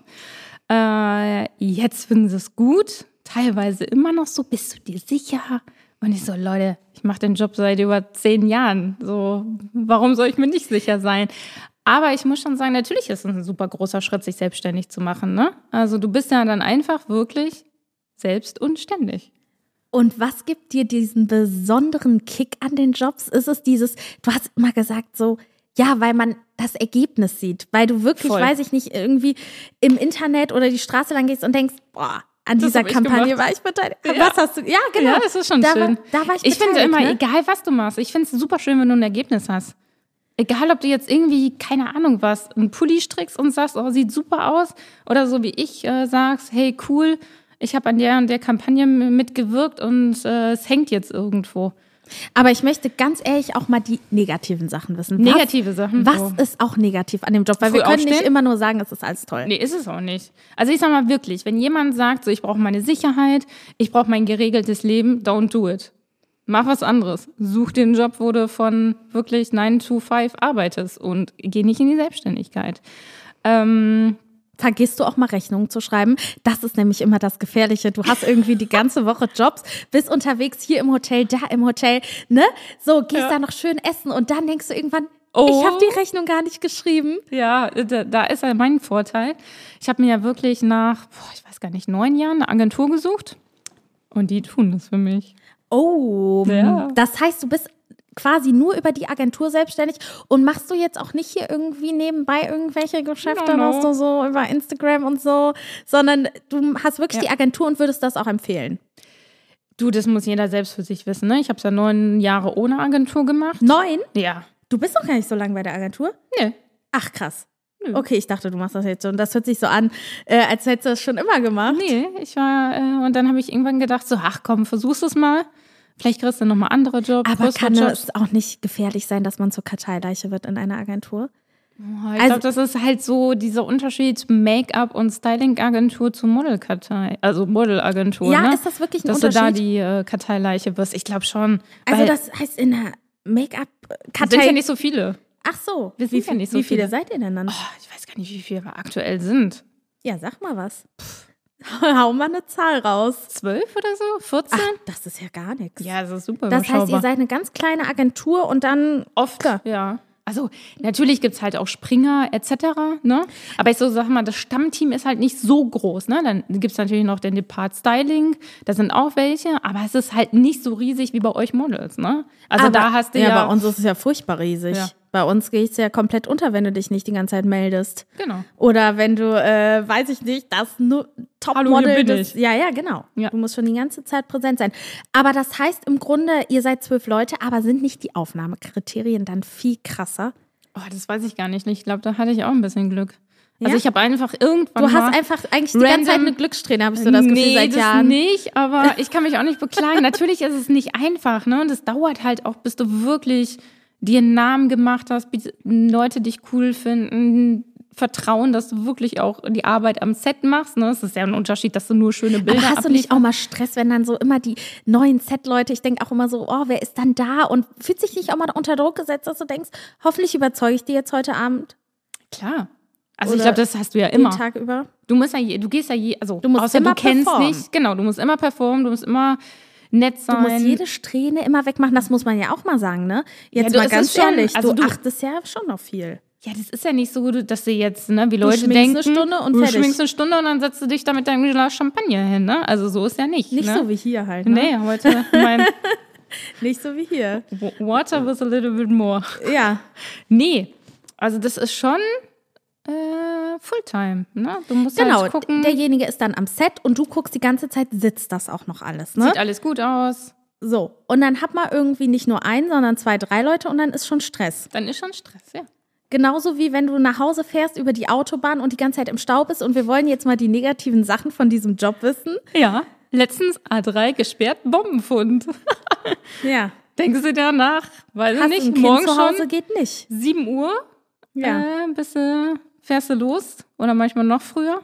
Äh, jetzt finden sie es gut, teilweise immer noch so, bist du dir sicher? Und ich so, Leute, ich mache den Job seit über zehn Jahren. So, warum soll ich mir nicht sicher sein? Aber ich muss schon sagen, natürlich ist es ein super großer Schritt, sich selbstständig zu machen. Ne? Also du bist ja dann einfach wirklich selbst und ständig. Und was gibt dir diesen besonderen Kick an den Jobs? Ist es dieses, du hast immer gesagt so, ja, weil man das Ergebnis sieht, weil du wirklich, Voll. weiß ich nicht, irgendwie im Internet oder die Straße lang gehst und denkst, boah, an Das dieser ich Kampagne gemacht. war ich beteiligt. Ja. Was hast du? Ja, genau. Ja, das ist schon da schön. War, da war ich Ich finde immer, ne? egal was du machst, ich finde es super schön, wenn du ein Ergebnis hast. Egal, ob du jetzt irgendwie, keine Ahnung was, einen Pulli strickst und sagst, oh, sieht super aus. Oder so wie ich äh, sagst, hey, cool, ich habe an der und der Kampagne mitgewirkt und äh, es hängt jetzt irgendwo. Aber ich möchte ganz ehrlich auch mal die negativen Sachen wissen. Was, Negative Sachen, Was so. ist auch negativ an dem Job? Weil wir Früh können nicht aufstehen? immer nur sagen, es ist alles toll. Nee, ist es auch nicht. Also ich sag mal wirklich, wenn jemand sagt, so ich brauche meine Sicherheit, ich brauche mein geregeltes Leben, don't do it. Mach was anderes. Such den Job, wo du von wirklich 9 to 5 arbeitest und geh nicht in die Selbstständigkeit. Ähm, Vergisst du auch mal Rechnungen zu schreiben? Das ist nämlich immer das Gefährliche. Du hast irgendwie die ganze Woche Jobs, bist unterwegs hier im Hotel, da im Hotel, ne? So, gehst da noch schön essen und dann denkst du irgendwann, Oh. ich habe die Rechnung gar nicht geschrieben. ja, da, da ist ja mein Vorteil. Ich habe mir ja wirklich nach, boah, ich weiß gar nicht, neun Jahren eine Agentur gesucht und die tun das für mich. Oh, Ja. das heißt, du bist quasi nur über die Agentur selbstständig und machst du jetzt auch nicht hier irgendwie nebenbei irgendwelche Geschäfte, No, no. du so über Instagram und so, sondern du hast wirklich Ja. die Agentur und würdest das auch empfehlen. Du, das muss jeder selbst für sich wissen. Ne? Ich habe es ja neun Jahre ohne Agentur gemacht. Neun? Ja. Du bist doch gar nicht so lange bei der Agentur. Nee. Ach krass. Nö. Okay, ich dachte, du machst das jetzt so. Und das hört sich so an, äh, als hättest du das schon immer gemacht. Nee, ich war, äh, und dann habe ich irgendwann gedacht, so, ach komm, versuchst es mal. Vielleicht kriegst du nochmal andere Jobs. Aber kann es auch nicht gefährlich sein, dass man zur Karteileiche wird in einer Agentur? Oh, ich also- glaube, das ist halt so dieser Unterschied Make-up und Styling-Agentur zu Modelkartei. Also Modelagentur. Ja, ne? ist das wirklich ein Dass du da Unterschied? die äh, Karteileiche wirst. Ich glaube schon. Also das heißt in der sind Make-up-Kartei. ja nicht so viele. Ach so, Wir sind wie, ja nicht so wie viele viele. seid ihr denn dann? Oh, ich weiß gar nicht, wie viele wir aktuell sind. Ja, sag mal was. Hau mal eine Zahl raus. Zwölf oder so? 14? Ach, das ist ja gar nichts. ja, das ist super das heißt, ihr seid eine ganz kleine Agentur und dann Oft, ja. Also natürlich gibt's halt auch Springer etc. Ne? Aber ich so sag mal, das Stammteam ist halt nicht so groß. Ne? Dann gibt's natürlich noch den Depart Styling, da sind auch welche, aber es ist halt nicht so riesig wie bei euch Models. Ne? Also Aber- da hast du ja, bei uns ist es ja furchtbar riesig. Ja. Bei uns geht's ja komplett unter, wenn du dich nicht die ganze Zeit meldest. genau. Oder wenn du, äh, weiß ich nicht, das nur Topmodel ich. Ja, ja, genau. Ja. Du musst schon die ganze Zeit präsent sein. Aber das heißt im Grunde, ihr seid zwölf Leute, aber sind nicht die Aufnahmekriterien dann viel krasser? Oh, das weiß ich gar nicht. Ich glaube, da hatte ich auch ein bisschen Glück. Also Ja? ich habe einfach irgendwann Du hast einfach eigentlich die ganze Zeit eine Glückssträhne, habe ich so das Gefühl, nee, seit das Jahren. nicht, aber ich kann mich auch nicht beklagen. Natürlich ist es nicht einfach, ne? Und es dauert halt auch, bis du wirklich dir einen Namen gemacht hast, Leute dich cool finden, vertrauen, dass du wirklich auch die Arbeit am Set machst. Ne? Es ist ja ein Unterschied, dass du nur schöne Bilder Aber hast du nicht auch mal Stress, wenn dann so immer die neuen Set-Leute, ich denke auch immer so, oh, wer ist dann da? Und fühlt sich nicht auch mal unter Druck gesetzt, dass du denkst, hoffentlich überzeuge ich die jetzt heute Abend? Klar. Also Oder ich glaube, das hast du ja immer. Den Tag über? Du musst ja, je, du gehst ja je, also Du musst außer immer du kennst performen. nicht, genau, du musst immer performen, du musst immer nett Du sein. musst jede Strähne immer wegmachen, das muss man ja auch mal sagen, ne? Jetzt du, mal es ganz schon- ehrlich, also du, du- achtest ja schon noch viel. ja, das ist ja nicht so, dass du jetzt, ne, wie Leute schminkst denken, eine Stunde und du fertig. schminkst eine Stunde und dann setzt du dich da mit deinem Glas Champagner hin, ne? Also so ist ja nicht, Nicht ne? so wie hier halt, ne? Nee, heute mein Nicht so wie hier. Water with a little bit more. Ja. Nee, also das ist schon äh, Fulltime, ne? Du musst Genau, halt gucken, derjenige ist dann am Set und du guckst die ganze Zeit, sitzt das auch noch alles, ne? sieht alles gut aus. So, und dann hat man irgendwie nicht nur einen, sondern zwei, drei Leute und dann ist schon Stress. Dann ist schon Stress, ja. Genauso wie wenn du nach Hause fährst über die Autobahn und die ganze Zeit im Stau bist und wir wollen jetzt mal die negativen Sachen von diesem Job wissen. Ja, letztens A3 gesperrt, Bombenfund. Ja. Denken Sie danach, weiß ich Hast nicht, ein Kind morgen zu Hause schon geht nicht. 7 Uhr, Ja. äh, bist du, fährst du los oder manchmal noch früher.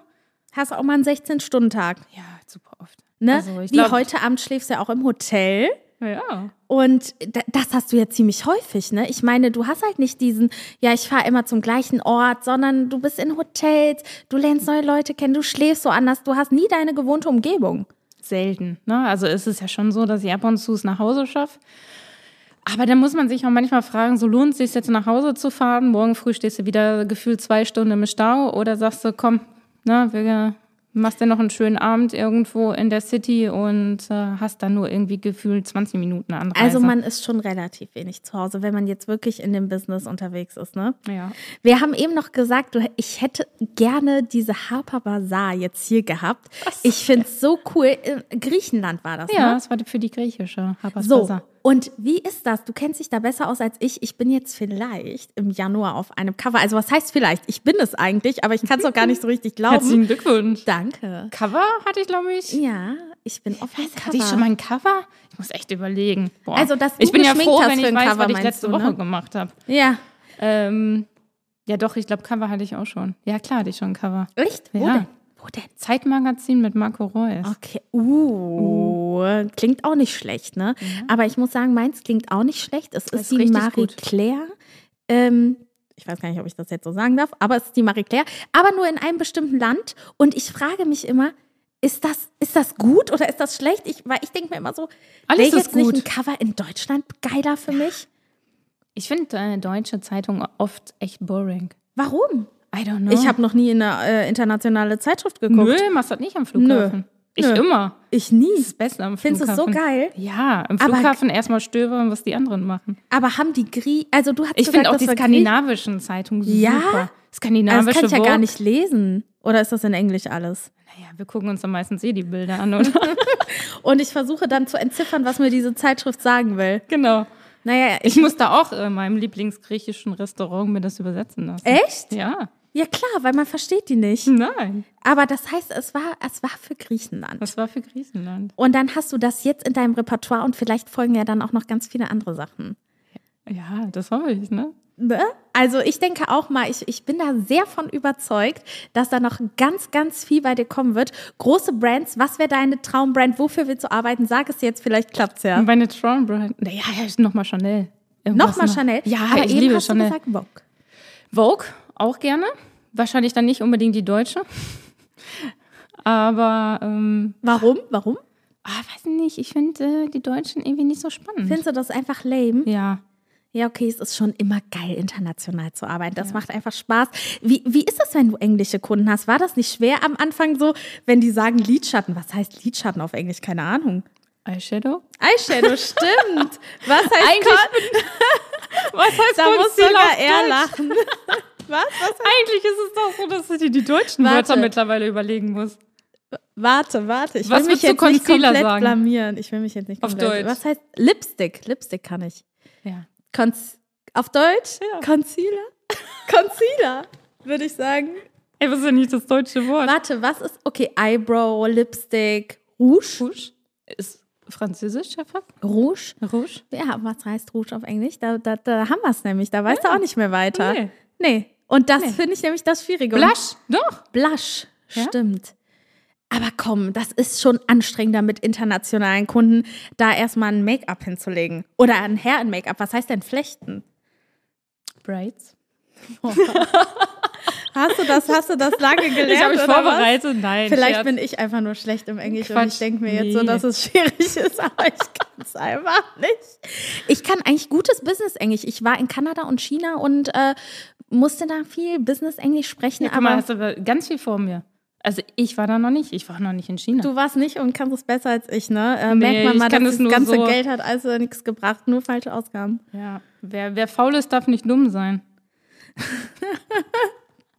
Hast auch mal einen 16-Stunden-Tag. Ja, super oft. Ne? Also, ich wie glaub- heute Abend schläfst du ja auch im Hotel. Ja. Und da- das hast du ja ziemlich häufig, ne? Ich meine, du hast halt nicht diesen, ja, ich fahre immer zum gleichen Ort, sondern du bist in Hotels, du lernst neue Leute kennen, du schläfst so anders, du hast nie deine gewohnte Umgebung. Selten. Ne? Also es ist ja schon so, dass ich ab und zu es nach Hause schaffe. Aber dann muss man sich auch manchmal fragen, so lohnt es sich jetzt nach Hause zu fahren? Morgen früh stehst du wieder gefühlt zwei Stunden im Stau oder sagst du, komm, ne, wir machst dir noch einen schönen Abend irgendwo in der City und äh, hast dann nur irgendwie gefühlt 20 Minuten Anreise. Also man ist schon relativ wenig zu Hause, wenn man jetzt wirklich in dem Business unterwegs ist, ne? ja. Wir haben eben noch gesagt, ich hätte gerne diese Harper Bazaar jetzt hier gehabt. Ich finde es so cool. In Griechenland war das, Ja, ne? das war für die griechische So, Bazaar. Und wie ist das? Du kennst dich da besser aus als ich. Ich bin jetzt vielleicht im Januar auf einem Cover. Also was heißt vielleicht? Ich bin es eigentlich, aber ich kann es auch gar nicht so richtig glauben. Herzlichen Glückwunsch. Danke. Cover hatte ich, glaube ich. Ja, ich bin auf dem Cover. Hatte ich schon mal ein Cover? Ich muss echt überlegen. Boah. Also, dass du ich bin ja froh, wenn ich ein weiß, Cover, was ich letzte du, Woche ne? gemacht habe. Ja, Ähm, ja, doch, ich glaube, Cover hatte ich auch schon. Ja, klar, hatte ich schon ein Cover. echt? Wo Ja. denn? Wo denn? Zeitmagazin mit Marco Reus. Okay. Uh, klingt auch nicht schlecht, ne? Aber ich muss sagen, meins klingt auch nicht schlecht. Es ist, ist die Marie gut. Claire. Ähm, ich weiß gar nicht, ob ich das jetzt so sagen darf, aber es ist die Marie Claire. Aber nur in einem bestimmten Land. Und ich frage mich immer, ist das, ist das gut oder ist das schlecht? Ich, weil ich denke mir immer so, wäre ist jetzt nicht gut. ein Cover in Deutschland geiler für mich? Ich finde äh, deutsche Zeitungen oft echt boring. Warum? I don't know. Ich habe noch nie in eine äh, internationale Zeitschrift geguckt. Nö, machst du das nicht am Flughafen. Ich Nö. immer. Ich nie. Das Beste am Findest du es so geil? Ja, Aber- Flughafen erstmal stöbern, was die anderen machen. Aber haben die Grie, also du hast Ich finde auch die war Grie- skandinavischen Zeitungen super. Ja? Also Skandinavische das kann ich ja gar Vogue. nicht lesen. Oder ist das in Englisch alles? Naja, wir gucken uns dann meistens eh die Bilder an, oder? Und ich versuche dann zu entziffern, was mir diese Zeitschrift sagen will. genau. Naja, Ich musste auch in meinem Lieblingsgriechischen Restaurant mir das übersetzen lassen. Echt? Ja. Ja klar, weil man versteht die nicht. Nein. Aber das heißt, es war, es war für Griechenland. Das war für Griechenland. Und dann hast du das jetzt in deinem Repertoire und vielleicht folgen ja dann auch noch ganz viele andere Sachen. Ja, das hoffe ich, ne? Ne? Also ich denke auch mal, ich, ich bin da sehr von überzeugt, dass da noch ganz, ganz viel bei dir kommen wird. Große Brands, was wäre deine Traumbrand? Wofür willst du arbeiten? Sag es jetzt, vielleicht klappt's ja. Und bei einer Traumbrand. Naja, nochmal Chanel. Nochmal noch. Chanel. Ja, aber ich eben liebe hast Chanel. du gesagt Vogue. Vogue auch gerne. Wahrscheinlich dann nicht unbedingt die deutsche. Aber, ähm, Warum? Warum? ah, weiß nicht, ich finde äh, die Deutschen irgendwie nicht so spannend. Findest du das einfach lame? ja. Ja, okay, es ist schon immer geil, international zu arbeiten. Das macht einfach Spaß. Wie, wie ist das, wenn du englische Kunden hast? War das nicht schwer am Anfang so, wenn die sagen Lidschatten? Was heißt Lidschatten auf Englisch? Keine Ahnung. Eyeshadow? Eyeshadow, stimmt. Was heißt Eigentlich- Was heißt Da muss sogar er lachen. Was? Was? Eigentlich ist es doch so, dass du dir die deutschen Warte. Wörter mittlerweile überlegen musst. Warte, warte. Ich Was will mich jetzt nicht Concealer komplett sagen? blamieren. Ich will mich jetzt nicht Auf komplett. Deutsch. Was heißt Lipstick? Lipstick kann ich. Ja. Conce auf Deutsch? Ja. Concealer? Concealer, würde ich sagen. Ey, was ist denn nicht das deutsche Wort? Warte, was ist. Okay, Eyebrow, Lipstick, Rouge? Rouge ist Französisch, Stefan? Rouge. Rouge? Ja, was heißt Rouge auf Englisch? Da, da, da haben wir es nämlich. Da weißt du auch nicht mehr weiter. Nee. Nee. Und das finde ich nämlich das Schwierige. Und Blush? Doch. Blush, Ja? stimmt. Aber komm, das ist schon anstrengender mit internationalen Kunden, da erstmal ein Make-up hinzulegen. Oder ein Herren-Make-up. Was heißt denn flechten? Braids. Hast du das, hast du das lange gelernt? Ich habe mich oder was? vorbereitet. Nein. Vielleicht Scherz. bin ich einfach nur schlecht im Englisch und Quatsch. ich denke mir jetzt so, Nee. dass es schwierig ist, aber ich kann es einfach nicht. Ich kann eigentlich gutes Business-Englisch. Ich war in Kanada und China und äh, musste da viel Business-Englisch sprechen, Ja, guck mal, aber hast du aber ganz viel vor mir. Also ich war da noch nicht. Ich war noch nicht in China. du warst nicht und kannst es besser als ich, ne? Äh, Nee, merkt man mal, dass das nur ganze so. Geld hat also nichts gebracht, nur falsche Ausgaben. ja, wer, wer faul ist, darf nicht dumm sein.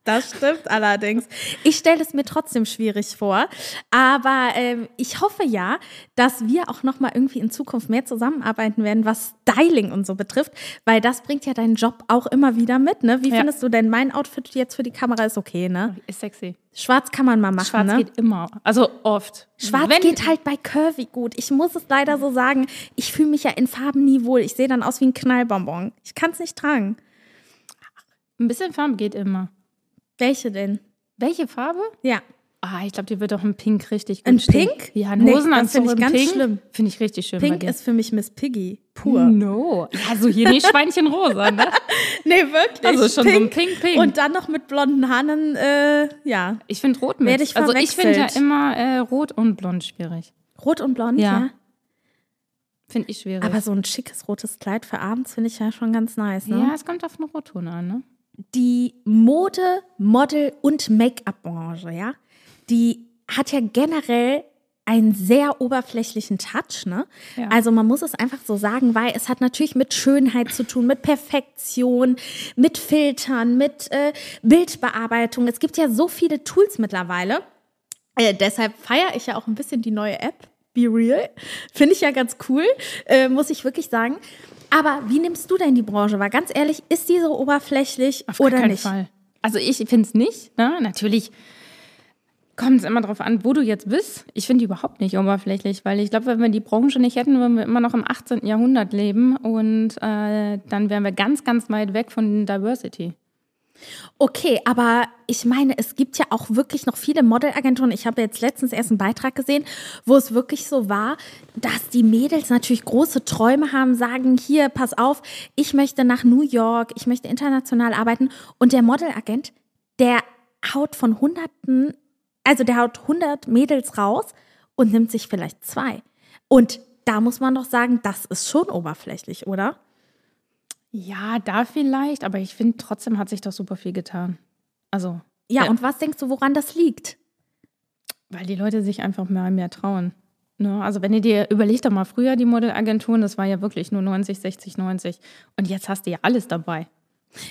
Das stimmt allerdings. Ich stelle es mir trotzdem schwierig vor, aber ähm, ich hoffe ja, dass wir auch noch mal irgendwie in Zukunft mehr zusammenarbeiten werden, was Styling und so betrifft, weil das bringt ja deinen Job auch immer wieder mit. Ne? Wie Ja. findest du denn mein Outfit jetzt für die Kamera ist okay, ne? Ist sexy. Schwarz kann man mal machen, Schwarz ne? geht immer. Also oft. Schwarz Wenn- geht halt bei Curvy gut. Ich muss es leider so sagen. Ich fühle mich ja in Farben nie wohl. Ich sehe dann aus wie ein Knallbonbon. Ich kann es nicht tragen. Ein bisschen Farbe geht immer. Welche denn? Welche Farbe? Ja. Ah, ich glaube, die wird doch ein Pink richtig gut Ein stehen. Pink? Ja, ein Nee, Hosenanzug das find ich ganz Pink. schlimm. Finde ich richtig schön. Pink ist für mich Miss Piggy. Pur. No. Ja, so hier nicht Schweinchenrosa, ne? Nee, wirklich. Also schon so ein Pink, Pink. Und dann noch mit blonden Haaren, äh, ja. Ich finde Rot mit. Ich also ich finde ja immer äh, Rot und Blond schwierig. Rot und blond, Ja. ja. Finde ich schwierig. Aber so ein schickes rotes Kleid für abends finde ich ja schon ganz nice, ne? ja, es kommt auf den Rotton an, ne? Die Mode, Model und Make-up-Branche, ja, die hat ja generell einen sehr oberflächlichen Touch, ne? Ja. Also man muss es einfach so sagen, weil es hat natürlich mit Schönheit zu tun, mit Perfektion, mit Filtern, mit äh, Bildbearbeitung. Es gibt ja so viele Tools mittlerweile. Äh, deshalb feiere ich ja auch ein bisschen die neue App, Be Real. Finde ich ja ganz cool, äh, muss ich wirklich sagen. Aber wie nimmst du denn die Branche wahr? Ganz ehrlich, ist die so oberflächlich Auf oder keinen nicht? Fall. Also ich finde es nicht. Ne? Natürlich kommt es immer darauf an, wo du jetzt bist. Ich finde die überhaupt nicht oberflächlich, weil ich glaube, wenn wir die Branche nicht hätten, würden wir immer noch im 18. Jahrhundert leben und äh, dann wären wir ganz, ganz weit weg von Diversity. Okay, aber ich meine, es gibt ja auch wirklich noch viele Modelagenturen. Ich habe jetzt letztens erst einen Beitrag gesehen, wo es wirklich so war, dass die Mädels natürlich große Träume haben, sagen, hier, pass auf, ich möchte nach New York, ich möchte international arbeiten. Und der Modelagent, der haut von Hunderten, also der haut 100 Mädels raus und nimmt sich vielleicht zwei. Und da muss man doch sagen, das ist schon oberflächlich, oder? Ja, da vielleicht, aber ich finde, trotzdem hat sich doch super viel getan. Also, Ja, Ja. und was denkst du, woran das liegt? weil die Leute sich einfach mehr und mehr trauen. Ne? Also wenn ihr dir überlegt doch mal früher die Modelagenturen, das war ja wirklich nur 90, 60, 90 und jetzt hast du ja alles dabei.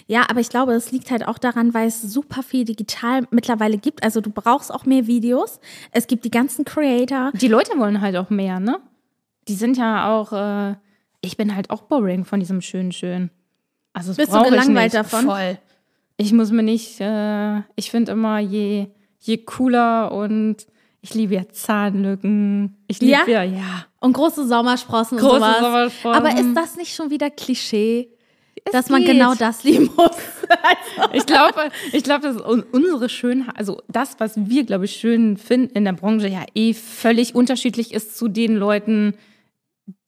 Ja, aber ich glaube, es liegt halt auch daran, weil es super viel digital mittlerweile gibt. Also du brauchst auch mehr Videos. Es gibt die ganzen Creator. Die Leute wollen halt auch mehr, ne? Die sind ja auch, äh, ich bin halt auch boring von diesem schön schön. Also Bist du gelangweilt davon? Voll. Ich muss mir nicht, äh, ich finde immer, je, je cooler und ich liebe ja Zahnlücken. Ich liebe Ja? ja, ja. Und große Sommersprossen und Große sowas. Sommersprossen. Aber ist das nicht schon wieder Klischee, Es dass man geht. genau das lieben muss? Ich glaube, ich glaube, dass un- unsere Schönheit, also das, was wir, glaube ich, schön finden in der Branche, ja eh völlig unterschiedlich ist zu den Leuten,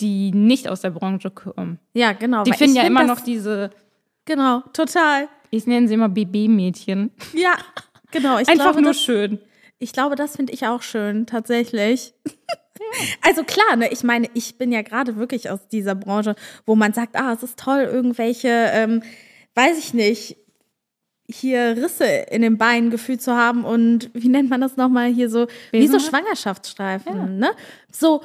die nicht aus der Branche kommen. Ja, genau. Die finden ja find immer noch diese, Genau, total. ich nenne sie immer BB-Mädchen. Ja, genau. Ich Einfach glaube, nur das, schön. Ich glaube, das finde ich auch schön, tatsächlich. Also klar, ne, ich meine, ich bin ja gerade wirklich aus dieser Branche, wo man sagt, ah, es ist toll, irgendwelche, ähm, weiß ich nicht, hier Risse in den Beinen gefühlt zu haben und wie nennt man das nochmal hier so, wie so? Schwangerschaftsstreifen, Ja. ne? So,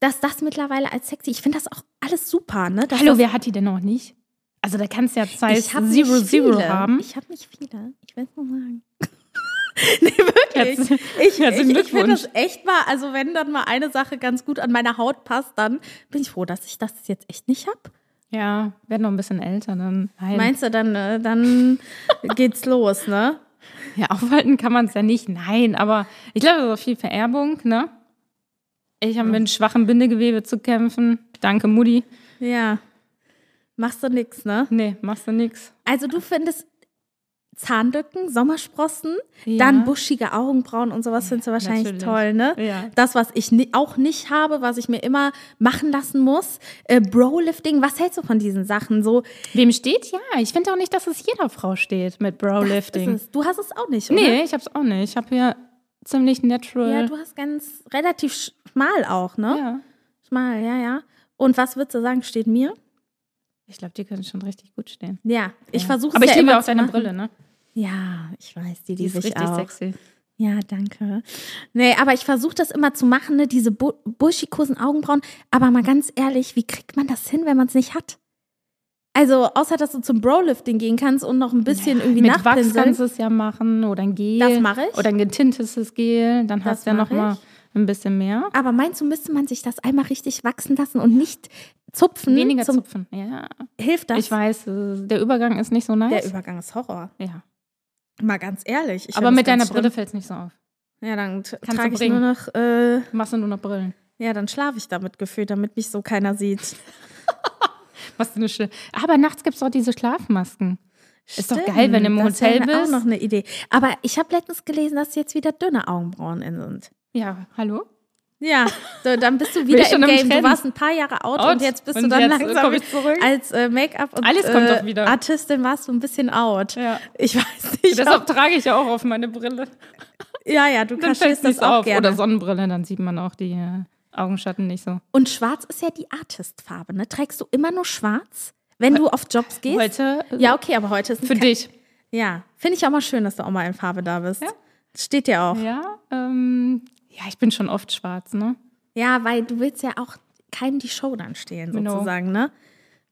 dass das mittlerweile als sexy, ich finde das auch alles super, ne? Dass Hallo, wer hat die denn noch nicht? Also da kannst du ja Size ich habe Zero Zero haben. Ich habe nicht viele. Ich will es nur sagen. nee, wirklich. Herz- ich ich, ich finde das echt mal, also wenn dann mal eine Sache ganz gut an meiner Haut passt, dann bin ich froh, dass ich das jetzt echt nicht habe. Ja, werden noch ein bisschen älter dann. Nein. Meinst du, dann, äh, dann geht's los, ne? Ja, aufhalten kann man es ja nicht. Nein, aber ich glaube, so viel Vererbung, ne? Ich habe mit schwachem Bindegewebe zu kämpfen. Danke, Mutti. Ja. Machst du nix, ne? Nee, machst du nix. Also du findest Zahndücken, Sommersprossen, Ja. dann buschige Augenbrauen und sowas findest du wahrscheinlich natürlich. toll, ne? Ja. Das, was ich auch nicht habe, was ich mir immer machen lassen muss, äh, Brolifting, was hältst du von diesen Sachen? So, Wem steht? Ja, ich finde auch nicht, dass es jeder Frau steht mit Browlifting. es. Du hast es auch nicht, oder? Nee, ich hab's auch nicht. Ich habe hier ziemlich natural. Ja, du hast ganz relativ schmal auch, ne? Ja. Schmal, ja, ja. Und was würdest du sagen, steht mir? Ich glaube, die können schon richtig gut stehen. Ja, ich ja. versuche Aber es ich ja liebe auch deine machen. Brille, ne? Ja, ich weiß, die Die ist ich richtig auch. sexy. Ja, danke. Nee, aber ich versuche das immer zu machen, ne? diese bu buschikosen Augenbrauen. Aber mal ganz ehrlich, wie kriegt man das hin, wenn man es nicht hat? Also, außer dass du zum Brolifting gehen kannst und noch ein bisschen irgendwie Mit Wachs kannst du es ja machen oder ein Gel. Das mache ich. Oder ein getintetes Gel. Dann Das hast du ja noch mache mal ein bisschen mehr. Aber meinst du, müsste man sich das einmal richtig wachsen lassen und nicht zupfen? Weniger zupfen. Ja. Hilft das? Ich weiß, äh, der Übergang ist nicht so Der nice. Übergang ist Horror. ja. Mal ganz ehrlich. Ich Aber mit deiner Brille fällt es nicht so auf. Ja, dann trage du ich nur noch, äh, Machst du nur noch Brillen. ja, dann schlafe ich damit gefühlt, damit mich so keiner sieht. Was du eine Schl Aber nachts gibt es doch diese Schlafmasken. Ist doch geil, wenn du im das Hotel wäre auch bist. noch eine Idee. Aber ich habe letztens gelesen, dass jetzt wieder dünne Augenbrauen in sind. Ja, hallo? Ja, so, dann bist du wieder im im Game. Du Trend. warst ein paar Jahre out, Out. und jetzt bist du Und dann jetzt langsam als äh, Make-up und Alles kommt äh, doch wieder. Artistin warst du ein bisschen out. Ja. Ich weiß nicht. Deshalb trage ich ja auch auf meine Brille. ja, ja, du Dann kaschierst das auch auf. gerne. Oder Sonnenbrille, dann sieht man auch die äh, Augenschatten nicht so. und schwarz ist ja die Artistfarbe, ne? Trägst du immer nur schwarz, wenn du auf Jobs gehst? Heute äh, Ja, okay, aber heute ist für dich. Ja, finde ich auch mal schön, dass du auch mal in Farbe da bist. Ja. Steht dir auch. Ja, ähm, ja, ich bin schon oft schwarz, ne? Ja, weil du willst ja auch keinem die Show dann stehlen, Genau. sozusagen, ne?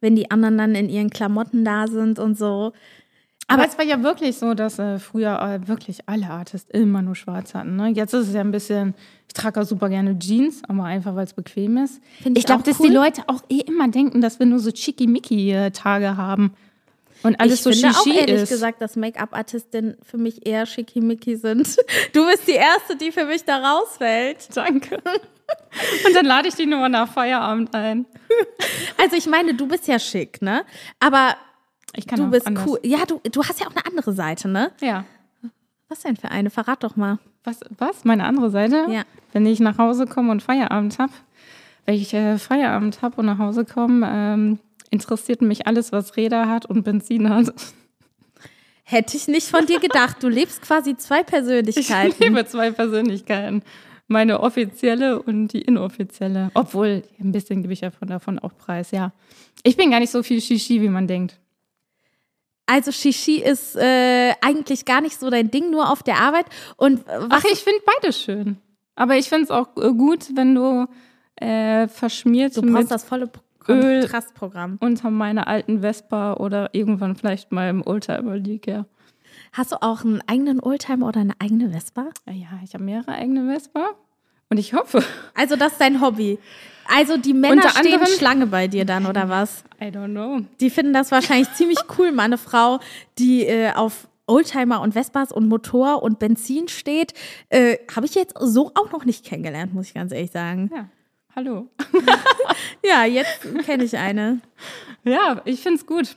Wenn die anderen dann in ihren Klamotten da sind und so. Aber es war ja wirklich so, dass äh, früher äh, wirklich alle Artists immer nur schwarz hatten. Ne? Jetzt ist es ja ein bisschen, ich trage auch super gerne Jeans, aber einfach, weil es bequem ist. Find ich ich glaube, auch dass cool. die Leute auch eh immer denken, dass wir nur so Schickimicki-Tage haben. Und alles ich so finde auch ehrlich ist. gesagt, dass Make-up-Artistinnen für mich eher schickimicki sind. Du bist die Erste, die für mich da rausfällt. Danke. Und dann lade ich die nur nach Feierabend ein. Also ich meine, du bist ja schick, ne? Aber Ich kann du bist anders. cool. Ja, du, du hast ja auch eine andere Seite, ne? Ja. Was denn für eine? Verrat doch mal. Was, was? Meine andere Seite? Ja. Wenn ich nach Hause komme und Feierabend habe, wenn ich äh, Feierabend habe und nach Hause komme, ähm, interessiert mich alles, was Räder hat und Benzin hat. Hätte ich nicht von dir gedacht. Du lebst quasi zwei Ich Persönlichkeiten. liebe zwei Persönlichkeiten. Meine offizielle und die inoffizielle. Obwohl, ein bisschen gebe ich ja von davon auch preis, ja. Ich bin gar nicht so viel Shishi, wie man denkt. Also Shishi ist äh, eigentlich gar nicht so dein Ding, nur auf der Arbeit. Und äh, Ach, ich finde beides schön. Aber ich finde es auch äh, gut, wenn du äh, verschmiert du brauchst das volle Öl. Kontrastprogramm. unter meiner alten Vespa oder irgendwann vielleicht mal im Oldtimer liege, ja. Hast du auch einen eigenen Oldtimer oder eine eigene Vespa? Ja, ich habe mehrere eigene Vespa und ich hoffe, Also das ist dein Hobby. Also die Männer Unter stehen Schlange bei dir dann oder was? I don't know. Die finden das wahrscheinlich ziemlich cool, meine Frau, die äh, auf Oldtimer und Vespas und Motor und Benzin steht. Äh, Habe ich jetzt so auch noch nicht kennengelernt, muss ich ganz ehrlich sagen. Ja, hallo. Ja, jetzt kenne ich eine. Ja, ich finde es gut.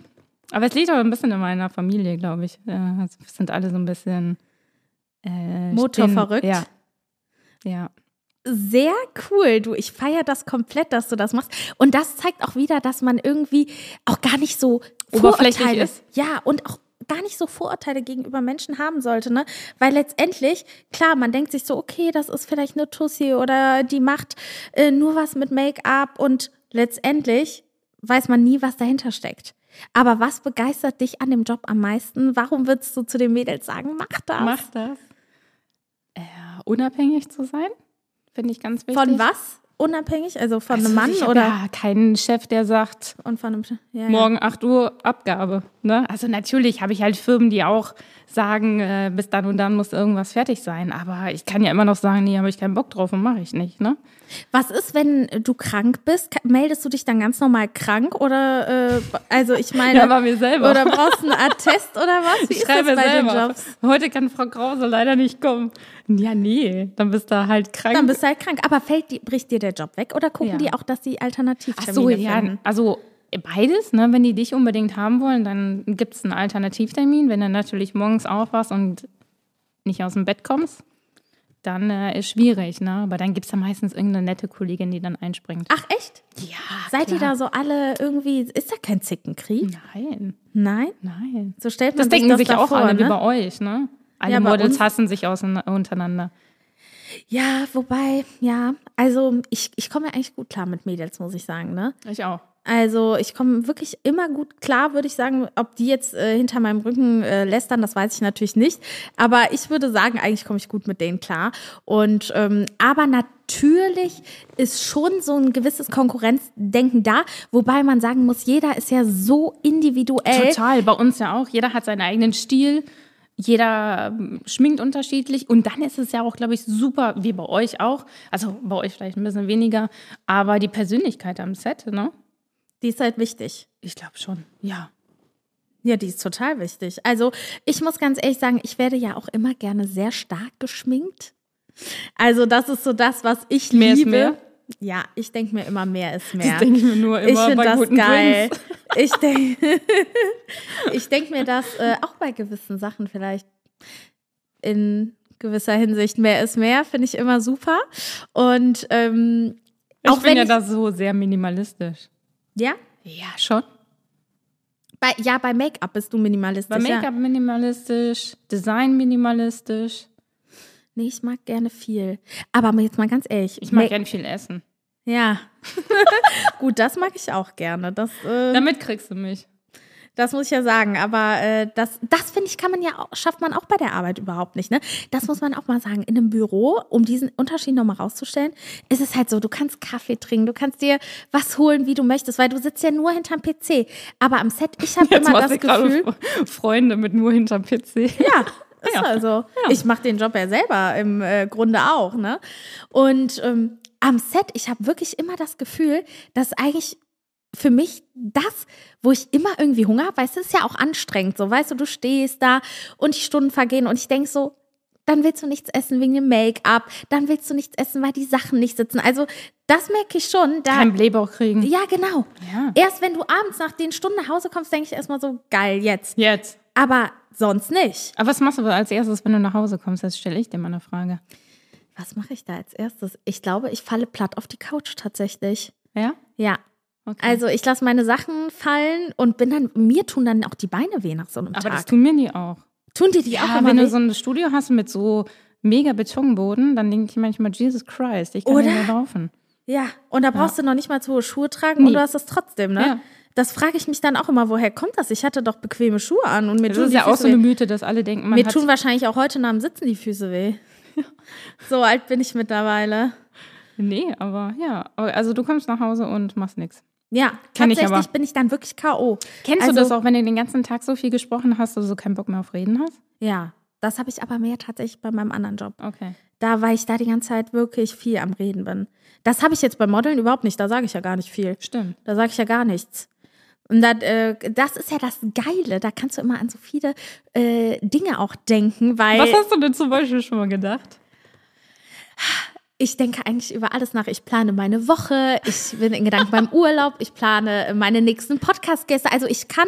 Aber es liegt auch ein bisschen in meiner Familie, glaube ich. Wir sind alle so ein bisschen äh, Motorverrückt? Ja. Ja. Sehr cool, du. Ich feiere das komplett, dass du das machst. Und das zeigt auch wieder, dass man irgendwie auch gar nicht so Oberflächlich Vorurteile- ist. Ja, und auch gar nicht so Vorurteile gegenüber Menschen haben sollte, ne? Weil letztendlich, klar, man denkt sich so, okay, das ist vielleicht eine Tussi oder die macht äh, nur was mit Make-up und letztendlich weiß man nie, was dahinter steckt. Aber was begeistert dich an dem Job am meisten? Warum würdest du zu den Mädels sagen, mach das? Mach das. Äh, unabhängig zu sein, finde ich ganz wichtig. Von was? Unabhängig? Also von Also einem Mann ich oder? Ja, keinen Chef, der sagt, Und von einem. Ja, ja. morgen 8 Uhr Abgabe. Ne? Also natürlich habe ich halt Firmen, die auch sagen, äh, bis dann und dann muss irgendwas fertig sein. Aber ich kann ja immer noch sagen, nee, habe ich keinen Bock drauf und mache ich nicht. Ne? Was ist, wenn du krank bist? Meldest du dich dann ganz normal krank oder äh, also ich meine Ja, bei mir selber. oder brauchst du einen Attest oder was? Wie Ich ist das schreibe bei den selber. Jobs? Heute kann Frau Krause leider nicht kommen. Ja, nee, dann bist du halt krank. Dann bist du halt krank. Aber fällt die, bricht dir der Job weg oder gucken Ja. die auch, dass die Alternativtermine Ach so, ja, finden? also beides, ne? Wenn die dich unbedingt haben wollen, dann gibt es einen Alternativtermin. Wenn du natürlich morgens aufwachst und nicht aus dem Bett kommst, dann äh, ist schwierig, ne? Aber dann gibt es ja meistens irgendeine nette Kollegin, die dann einspringt. Ach echt? ja, Seid ihr da so alle irgendwie, ist da kein Zickenkrieg? Nein, Nein? nein. So stellt man Das sich denken das sich doch auch alle, wie ne? bei euch, ne? Alle Ja, Models hassen sich untereinander. Ja, wobei, ja, also ich, ich komme ja eigentlich gut klar mit Mädels, muss ich sagen, ne? Ich auch. Also ich komme wirklich immer gut klar, würde ich sagen. Ob die jetzt äh, hinter meinem Rücken äh, lästern, das weiß ich natürlich nicht. Aber ich würde sagen, eigentlich komme ich gut mit denen klar. Und ähm, aber natürlich ist schon so ein gewisses Konkurrenzdenken da, wobei man sagen muss, jeder ist ja so individuell. Total, bei uns ja auch. Jeder hat seinen eigenen Stil. Jeder ähm, schminkt unterschiedlich und dann ist es ja auch, glaube ich, super, wie bei euch auch. Also bei euch vielleicht ein bisschen weniger, aber die Persönlichkeit am Set, ne? Die ist halt wichtig. Ich glaube schon, ja. Ja, die ist total wichtig. Also ich muss ganz ehrlich sagen, ich werde ja auch immer gerne sehr stark geschminkt. Also das ist so das, was ich Mehr ist liebe. mehr? Ja, ich denke mir immer, mehr ist mehr. Das denke ich mir nur ich immer finde bei das guten geil. Drinks. Ich denke ich denk mir das äh, auch bei gewissen Sachen vielleicht in gewisser Hinsicht mehr ist mehr, finde ich immer super. Und ähm, Ich auch wenn finde ja ich, das so sehr minimalistisch. Ja, Ja, schon. bei, ja, bei Make-up bist du minimalistisch. Bei Make-up Ja. minimalistisch, Design minimalistisch. Nee, ich mag gerne viel. Aber jetzt mal ganz ehrlich. Ich mag Make- gern viel essen. Ja. Gut, das mag ich auch gerne. Das, äh, Damit kriegst du mich. Das muss ich ja sagen. Aber äh, das, das finde ich, kann man ja auch, schafft man auch bei der Arbeit überhaupt nicht. Ne? Das muss man auch mal sagen. In einem Büro, um diesen Unterschied nochmal rauszustellen, ist es halt so, du kannst Kaffee trinken, du kannst dir was holen, wie du möchtest, weil du sitzt ja nur hinterm PC. Aber am Set, ich habe immer das Gefühl. Fre- Freunde mit nur hinterm PC. Ja, ist Ja. also. Ich mache den Job ja selber im äh, Grunde auch, ne? Und ähm, am Set, ich habe wirklich immer das Gefühl, dass eigentlich für mich das, wo ich immer irgendwie Hunger habe, weißt du, ist ja auch anstrengend, so, weißt du, du stehst da und die Stunden vergehen und ich denk so, dann willst du nichts essen wegen dem Make-up, dann willst du nichts essen, weil die Sachen nicht sitzen. Also, das merke ich schon. Da, Kein Blähbauch kriegen. ja, genau. Ja. Erst wenn du abends nach den Stunden nach Hause kommst, denke ich erstmal so, geil, jetzt. Jetzt. Aber sonst nicht. Aber was machst du als erstes, wenn du nach Hause kommst? Das stelle ich dir mal eine Frage. Was mache ich da als erstes? Ich glaube, ich falle platt auf die Couch tatsächlich. Ja? Ja. Okay. Also ich lasse meine Sachen fallen und bin dann, mir tun dann auch die Beine weh nach so einem Aber das Tag. tun mir die auch. tun dir die auch Ja, immer wenn weh? du so ein Studio hast mit so mega Betonboden, dann denke ich manchmal, Jesus Christ, ich kann Oder? nicht mehr laufen. Ja, und da brauchst du noch nicht mal zu hohe Schuhe tragen und Nie. du hast das trotzdem, ne? Ja. Das frage ich mich dann auch immer, woher kommt das? Ich hatte doch bequeme Schuhe an und mir Das tun ist ja auch so eine. Mythe, dass alle denken, man Mir tun wahrscheinlich auch heute nach dem Sitzen die Füße weh. So alt bin ich mittlerweile. Nee, aber ja. Aber Also du kommst nach Hause und machst nichts. Ja, Kenn ich tatsächlich aber. bin ich dann wirklich K.O. Kennst Also- du das auch, wenn du den ganzen Tag so viel gesprochen hast, dass du keinen Bock mehr auf Reden hast? Ja, das habe ich aber mehr tatsächlich bei meinem anderen Job. Okay. da, weil ich da die ganze Zeit wirklich viel am Reden bin. Das habe ich jetzt beim Modeln überhaupt nicht. Da sage ich ja gar nicht viel. Stimmt. Da sage ich ja gar nichts. Und das, äh, das ist ja das Geile. Da kannst du immer an so viele äh, Dinge auch denken, weil Was hast du denn zum Beispiel schon mal gedacht? Ich denke eigentlich über alles nach. Ich plane meine Woche, ich bin in Gedanken beim Urlaub, ich plane meine nächsten Podcast-Gäste. Also ich kann,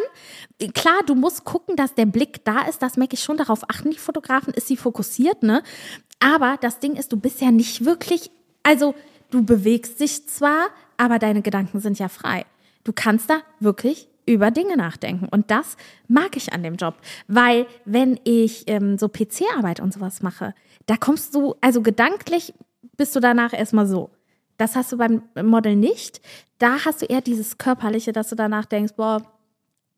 klar, du musst gucken, dass der Blick da ist. Das merke ich schon. Darauf achten die Fotografen. Ist sie fokussiert, ne? Aber das Ding ist, du bist ja nicht wirklich, also du bewegst dich zwar, aber deine Gedanken sind ja frei. Du kannst da wirklich über Dinge nachdenken. Und das mag ich an dem Job. Weil wenn ich ähm, so PC-Arbeit und sowas mache, da kommst du, also gedanklich bist du danach erstmal so. Das hast du beim Model nicht. Da hast du eher dieses Körperliche, dass du danach denkst, boah,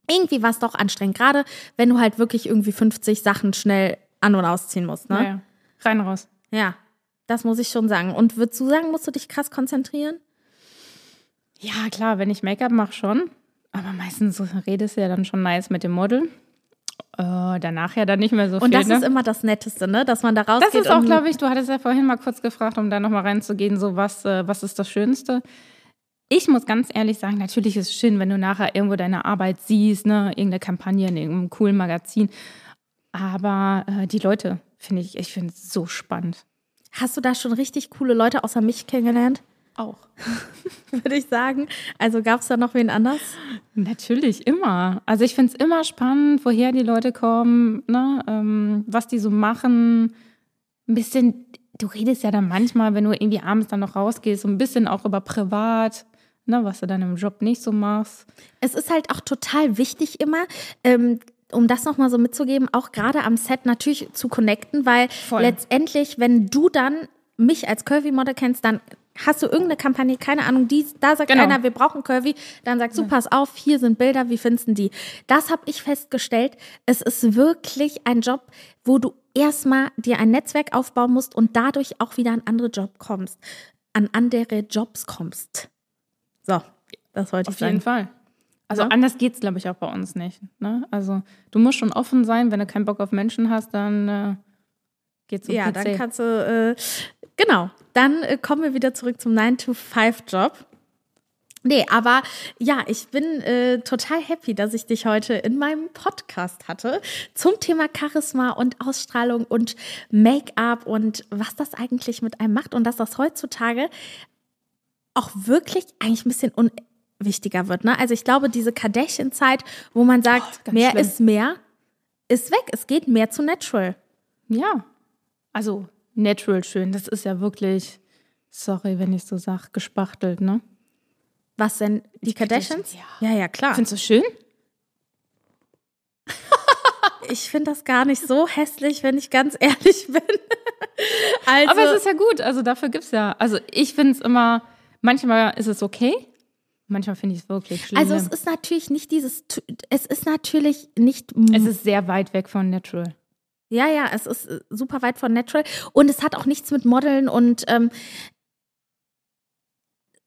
irgendwie war es doch anstrengend. Gerade wenn du halt wirklich irgendwie 50 Sachen schnell an- und ausziehen musst. Ne? Naja. Rein raus. Ja, das muss ich schon sagen. Und würdest du sagen, musst du dich krass konzentrieren? Ja, klar, wenn ich Make-up mache, schon. Aber meistens redest du ja dann schon nice mit dem Model. Äh, danach ja dann nicht mehr so Und viel. das ne? ist immer das Netteste, ne? Dass man da rausgeht. Das ist auch, und- glaube ich, du hattest ja vorhin mal kurz gefragt, um da nochmal reinzugehen, so was, äh, was ist das Schönste? Ich muss ganz ehrlich sagen, natürlich ist es schön, wenn du nachher irgendwo deine Arbeit siehst, ne, irgendeine Kampagne in irgendeinem coolen Magazin. Aber äh, die Leute, finde ich, ich finde es so spannend. Hast du da schon richtig coole Leute außer mich kennengelernt? Auch. Würde ich sagen. Also gab es da noch wen anders? Natürlich, immer. Also ich finde es immer spannend, woher die Leute kommen, ne? Ähm, was die so machen. Ein bisschen, du redest ja dann manchmal, wenn du irgendwie abends dann noch rausgehst, so ein bisschen auch über privat, ne, was du dann im Job nicht so machst. Es ist halt auch total wichtig immer, ähm, um das nochmal so mitzugeben, auch gerade am Set natürlich zu connecten, weil Voll. letztendlich, wenn du dann mich als Curvy-Model kennst, dann hast du irgendeine Kampagne, keine Ahnung, die, da sagt Genau. einer, wir brauchen Curvy, dann sagst du, pass auf, hier sind Bilder, wie findest du die? Das habe ich festgestellt. Es ist wirklich ein Job, wo du erstmal dir ein Netzwerk aufbauen musst und dadurch auch wieder an andere Job kommst, an andere Jobs kommst. So, das wollte ich Auf jeden sagen. Fall. Also Ja. anders geht's, glaube ich, auch bei uns nicht. Ne? Also du musst schon offen sein, wenn du keinen Bock auf Menschen hast, dann äh, geht's um Ja, PC. dann kannst du, äh, genau, dann äh, kommen wir wieder zurück zum 9-to-5-Job. Nee, aber ja, ich bin äh, total happy, dass ich dich heute in meinem Podcast hatte zum Thema Charisma und Ausstrahlung und Make-up und was das eigentlich mit einem macht und dass das heutzutage auch wirklich eigentlich ein bisschen unwichtiger wird. Ne? Also ich glaube, diese Kardashian-Zeit, wo man sagt, ganz mehr schlimm. ist mehr, ist weg. Es geht mehr zu natural. Ja. Also natural schön. Das ist ja wirklich, sorry, wenn ich so sag, gespachtelt, ne? Was denn? Die Kardashians? Ja, ja, klar. Findest du schön? Ich finde das gar nicht so hässlich, wenn ich ganz ehrlich bin. Also, Aber es ist ja gut. Also dafür gibt's ja. Also ich finde es immer, manchmal ist es okay. Manchmal finde ich es wirklich schlimm. also es ist natürlich nicht dieses, es ist natürlich nicht, es ist sehr weit weg von natural. Ja, ja, es ist äh, super weit von natural und es hat auch nichts mit Modeln und ähm,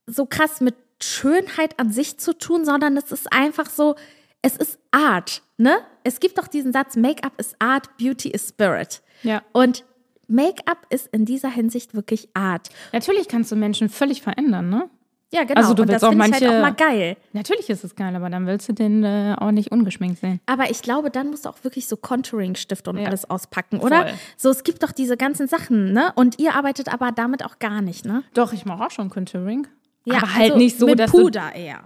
so krass mit Schönheit an sich zu tun, sondern es ist einfach so, es ist Art, ne? Es gibt doch diesen Satz, Make-up is Art, Beauty is Spirit. Ja. Und Make-up ist in dieser Hinsicht wirklich Art. Natürlich kannst du Menschen völlig verändern, ne? Ja, genau. Also du und willst das auch finde ich halt auch mal geil. Natürlich ist es geil, aber dann willst du den äh, auch nicht ungeschminkt sehen. Aber ich glaube, dann musst du auch wirklich so Contouring-Stifte und Ja. alles auspacken, oder? Voll. So, es gibt doch diese ganzen Sachen, ne? Und ihr arbeitet aber damit auch gar nicht, ne? Doch, ich mache auch schon Contouring. Ja, aber halt also nicht so, mit dass Puder eher.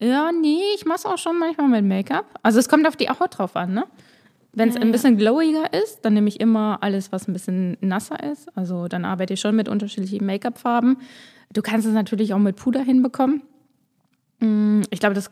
Ja, nee, ich mache auch schon manchmal mit Make-up. Also es kommt auf die Haut drauf an, ne? Wenn es ein bisschen glowiger ist, dann nehme ich immer alles, was ein bisschen nasser ist. Also dann arbeite ich schon mit unterschiedlichen Make-up-Farben. Du kannst es natürlich auch mit Puder hinbekommen. Mm, Ich glaube, das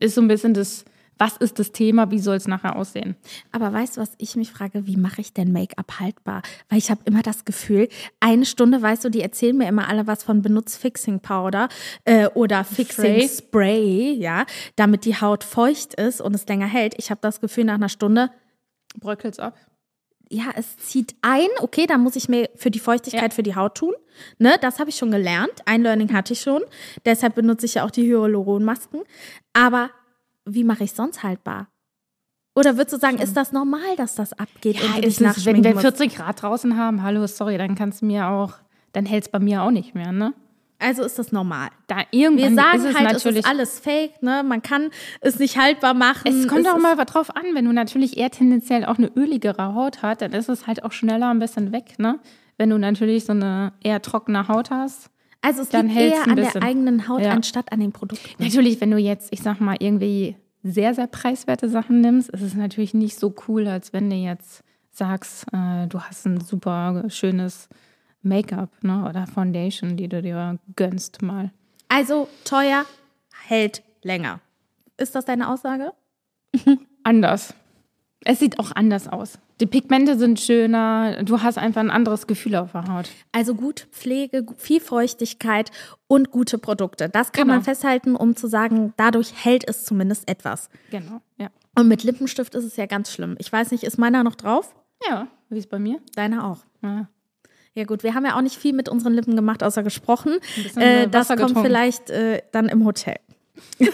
ist so ein bisschen das, was ist das Thema, wie soll es nachher aussehen? Aber weißt du, was ich mich frage, wie mache ich denn Make-up haltbar? Weil ich habe immer das Gefühl, eine Stunde, weißt du, die erzählen mir immer alle was von benutzt Fixing Powder äh, oder Fixing Spray. Spray, ja, damit die Haut feucht ist und es länger hält. Ich habe das Gefühl, nach einer Stunde, Bröckelt's ab. Ja, es zieht ein. Okay, dann muss ich mir für die Feuchtigkeit Ja. für die Haut tun. Ne, das habe ich schon gelernt. Ein Learning hatte ich schon. Deshalb benutze ich ja auch die Hyaluronmasken. Aber wie mache ich sonst haltbar? Oder würdest du sagen, ist das normal, dass das abgeht und du dich ist es, wenn wir musst? 40 Grad draußen haben, hallo, sorry, dann kannst du mir auch, dann hält es bei mir auch nicht mehr, ne? Also ist das normal. Da irgendwann Wir sagen ist es halt, es natürlich ist alles fake, ne? Man kann es nicht haltbar machen. Es kommt auch ist- mal drauf an, wenn du natürlich eher tendenziell auch eine öligere Haut hast, dann ist es halt auch schneller ein bisschen weg, ne? Wenn du natürlich so eine eher trockene Haut hast. Also es dann liegt eher an der bisschen. eigenen Haut Ja. anstatt an den Produkten. Natürlich, wenn du jetzt, ich sag mal, irgendwie sehr, sehr preiswerte Sachen nimmst, ist es natürlich nicht so cool, als wenn du jetzt sagst, äh, du hast ein super schönes Make-up, ne? Oder Foundation, die du dir gönnst mal. Also teuer hält länger. Ist das deine Aussage? Anders. Es sieht auch anders aus. Die Pigmente sind schöner, du hast einfach ein anderes Gefühl auf der Haut. Also gut Pflege, viel Feuchtigkeit und gute Produkte. Das kann Genau. man festhalten, um zu sagen, dadurch hält es zumindest etwas. Genau, ja. Und mit Lippenstift ist es ja ganz schlimm. Ich weiß nicht, ist meiner noch drauf? Ja, wie ist bei mir? Deiner auch. Ja. Ja gut, wir haben ja auch nicht viel mit unseren Lippen gemacht, außer gesprochen. bisschen Äh, das kommt getrunken. vielleicht äh, dann im Hotel.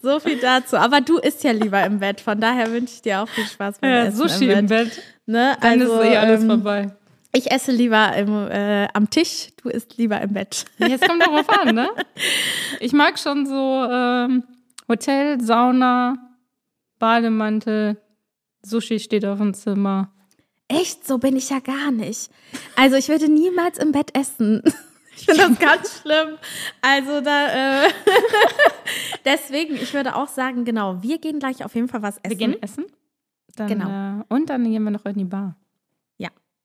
so viel dazu. Aber du isst ja lieber im Bett, von daher wünsche ich dir auch viel Spaß beim Essen im Bett. Ne? Dann also, ist eh alles ähm, vorbei. Ich esse lieber im, äh, am Tisch, du isst lieber im Bett. Jetzt kommt darauf an, ne? Ich mag schon so ähm, Hotel, Sauna, Bademantel, Sushi steht auf dem Zimmer. Echt, so bin ich ja gar nicht. Also ich würde niemals im Bett essen. Ich finde das ganz schlimm. Also da, äh, deswegen, ich würde auch sagen, genau, wir gehen gleich auf jeden Fall was essen. Wir gehen essen. Dann, Genau. Äh, und dann gehen wir noch in die Bar.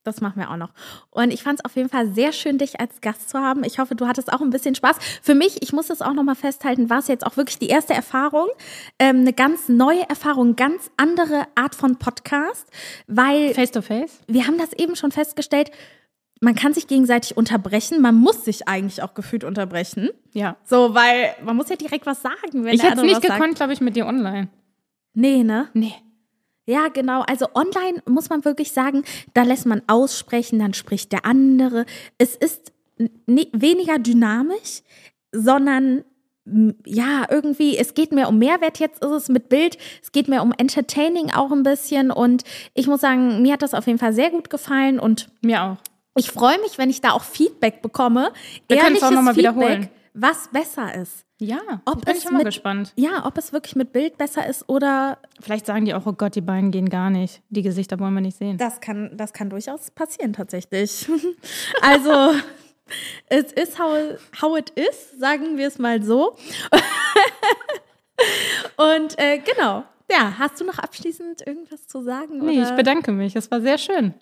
Das machen wir auch noch. Und ich fand es auf jeden Fall sehr schön, dich als Gast zu haben. Ich hoffe, du hattest auch ein bisschen Spaß. Für mich, ich muss das auch nochmal festhalten, war es jetzt auch wirklich die erste Erfahrung. Ähm, eine ganz neue Erfahrung, ganz andere Art von Podcast, weil Face to face? wir haben das eben schon festgestellt, man kann sich gegenseitig unterbrechen, man muss sich eigentlich auch gefühlt unterbrechen. Ja. So, weil man muss ja direkt was sagen, wenn Ich hätte es nicht gekonnt, glaube ich, mit dir online. Nee, ne? Nee. Ja, genau. Also online muss man wirklich sagen, da lässt man aussprechen, dann spricht der andere. Es ist ni- weniger dynamisch, sondern ja, irgendwie, es geht mehr um Mehrwert jetzt ist es mit Bild, es geht mehr um Entertaining auch ein bisschen und ich muss sagen, mir hat das auf jeden Fall sehr gut gefallen und Mir auch. ich freue mich, wenn ich da auch Feedback bekomme. Wir können es auch ehrliches noch mal Feedback, wiederholen. was besser ist. Ja, Ob bin es ich mal mit- gespannt. Ja, ob es wirklich mit Bild besser ist oder Vielleicht sagen die auch, oh Gott, die beiden gehen gar nicht. Die Gesichter wollen wir nicht sehen. Das kann, das kann durchaus passieren tatsächlich. also es ist how, how it is, sagen wir es mal so. Und äh, genau. Ja, hast du noch abschließend irgendwas zu sagen? Nee, oder? ich bedanke mich. Es war sehr schön.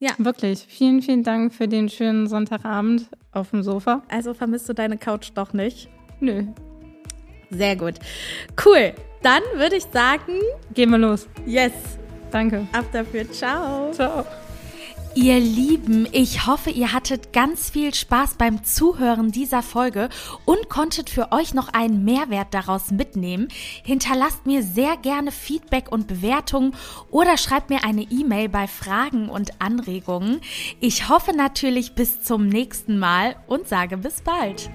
Ja. Wirklich. Vielen, vielen Dank für den schönen Sonntagabend auf dem Sofa. Also vermisst du deine Couch doch nicht? Nö. Sehr gut. Cool. Dann würde ich sagen, Gehen wir los. yes. Danke. Ab dafür. Ciao. Ciao. Ihr Lieben, ich hoffe, ihr hattet ganz viel Spaß beim Zuhören dieser Folge und konntet für euch noch einen Mehrwert daraus mitnehmen. Hinterlasst mir sehr gerne Feedback und Bewertungen oder schreibt mir eine E-Mail bei Fragen und Anregungen. Ich hoffe natürlich bis zum nächsten Mal und sage bis bald.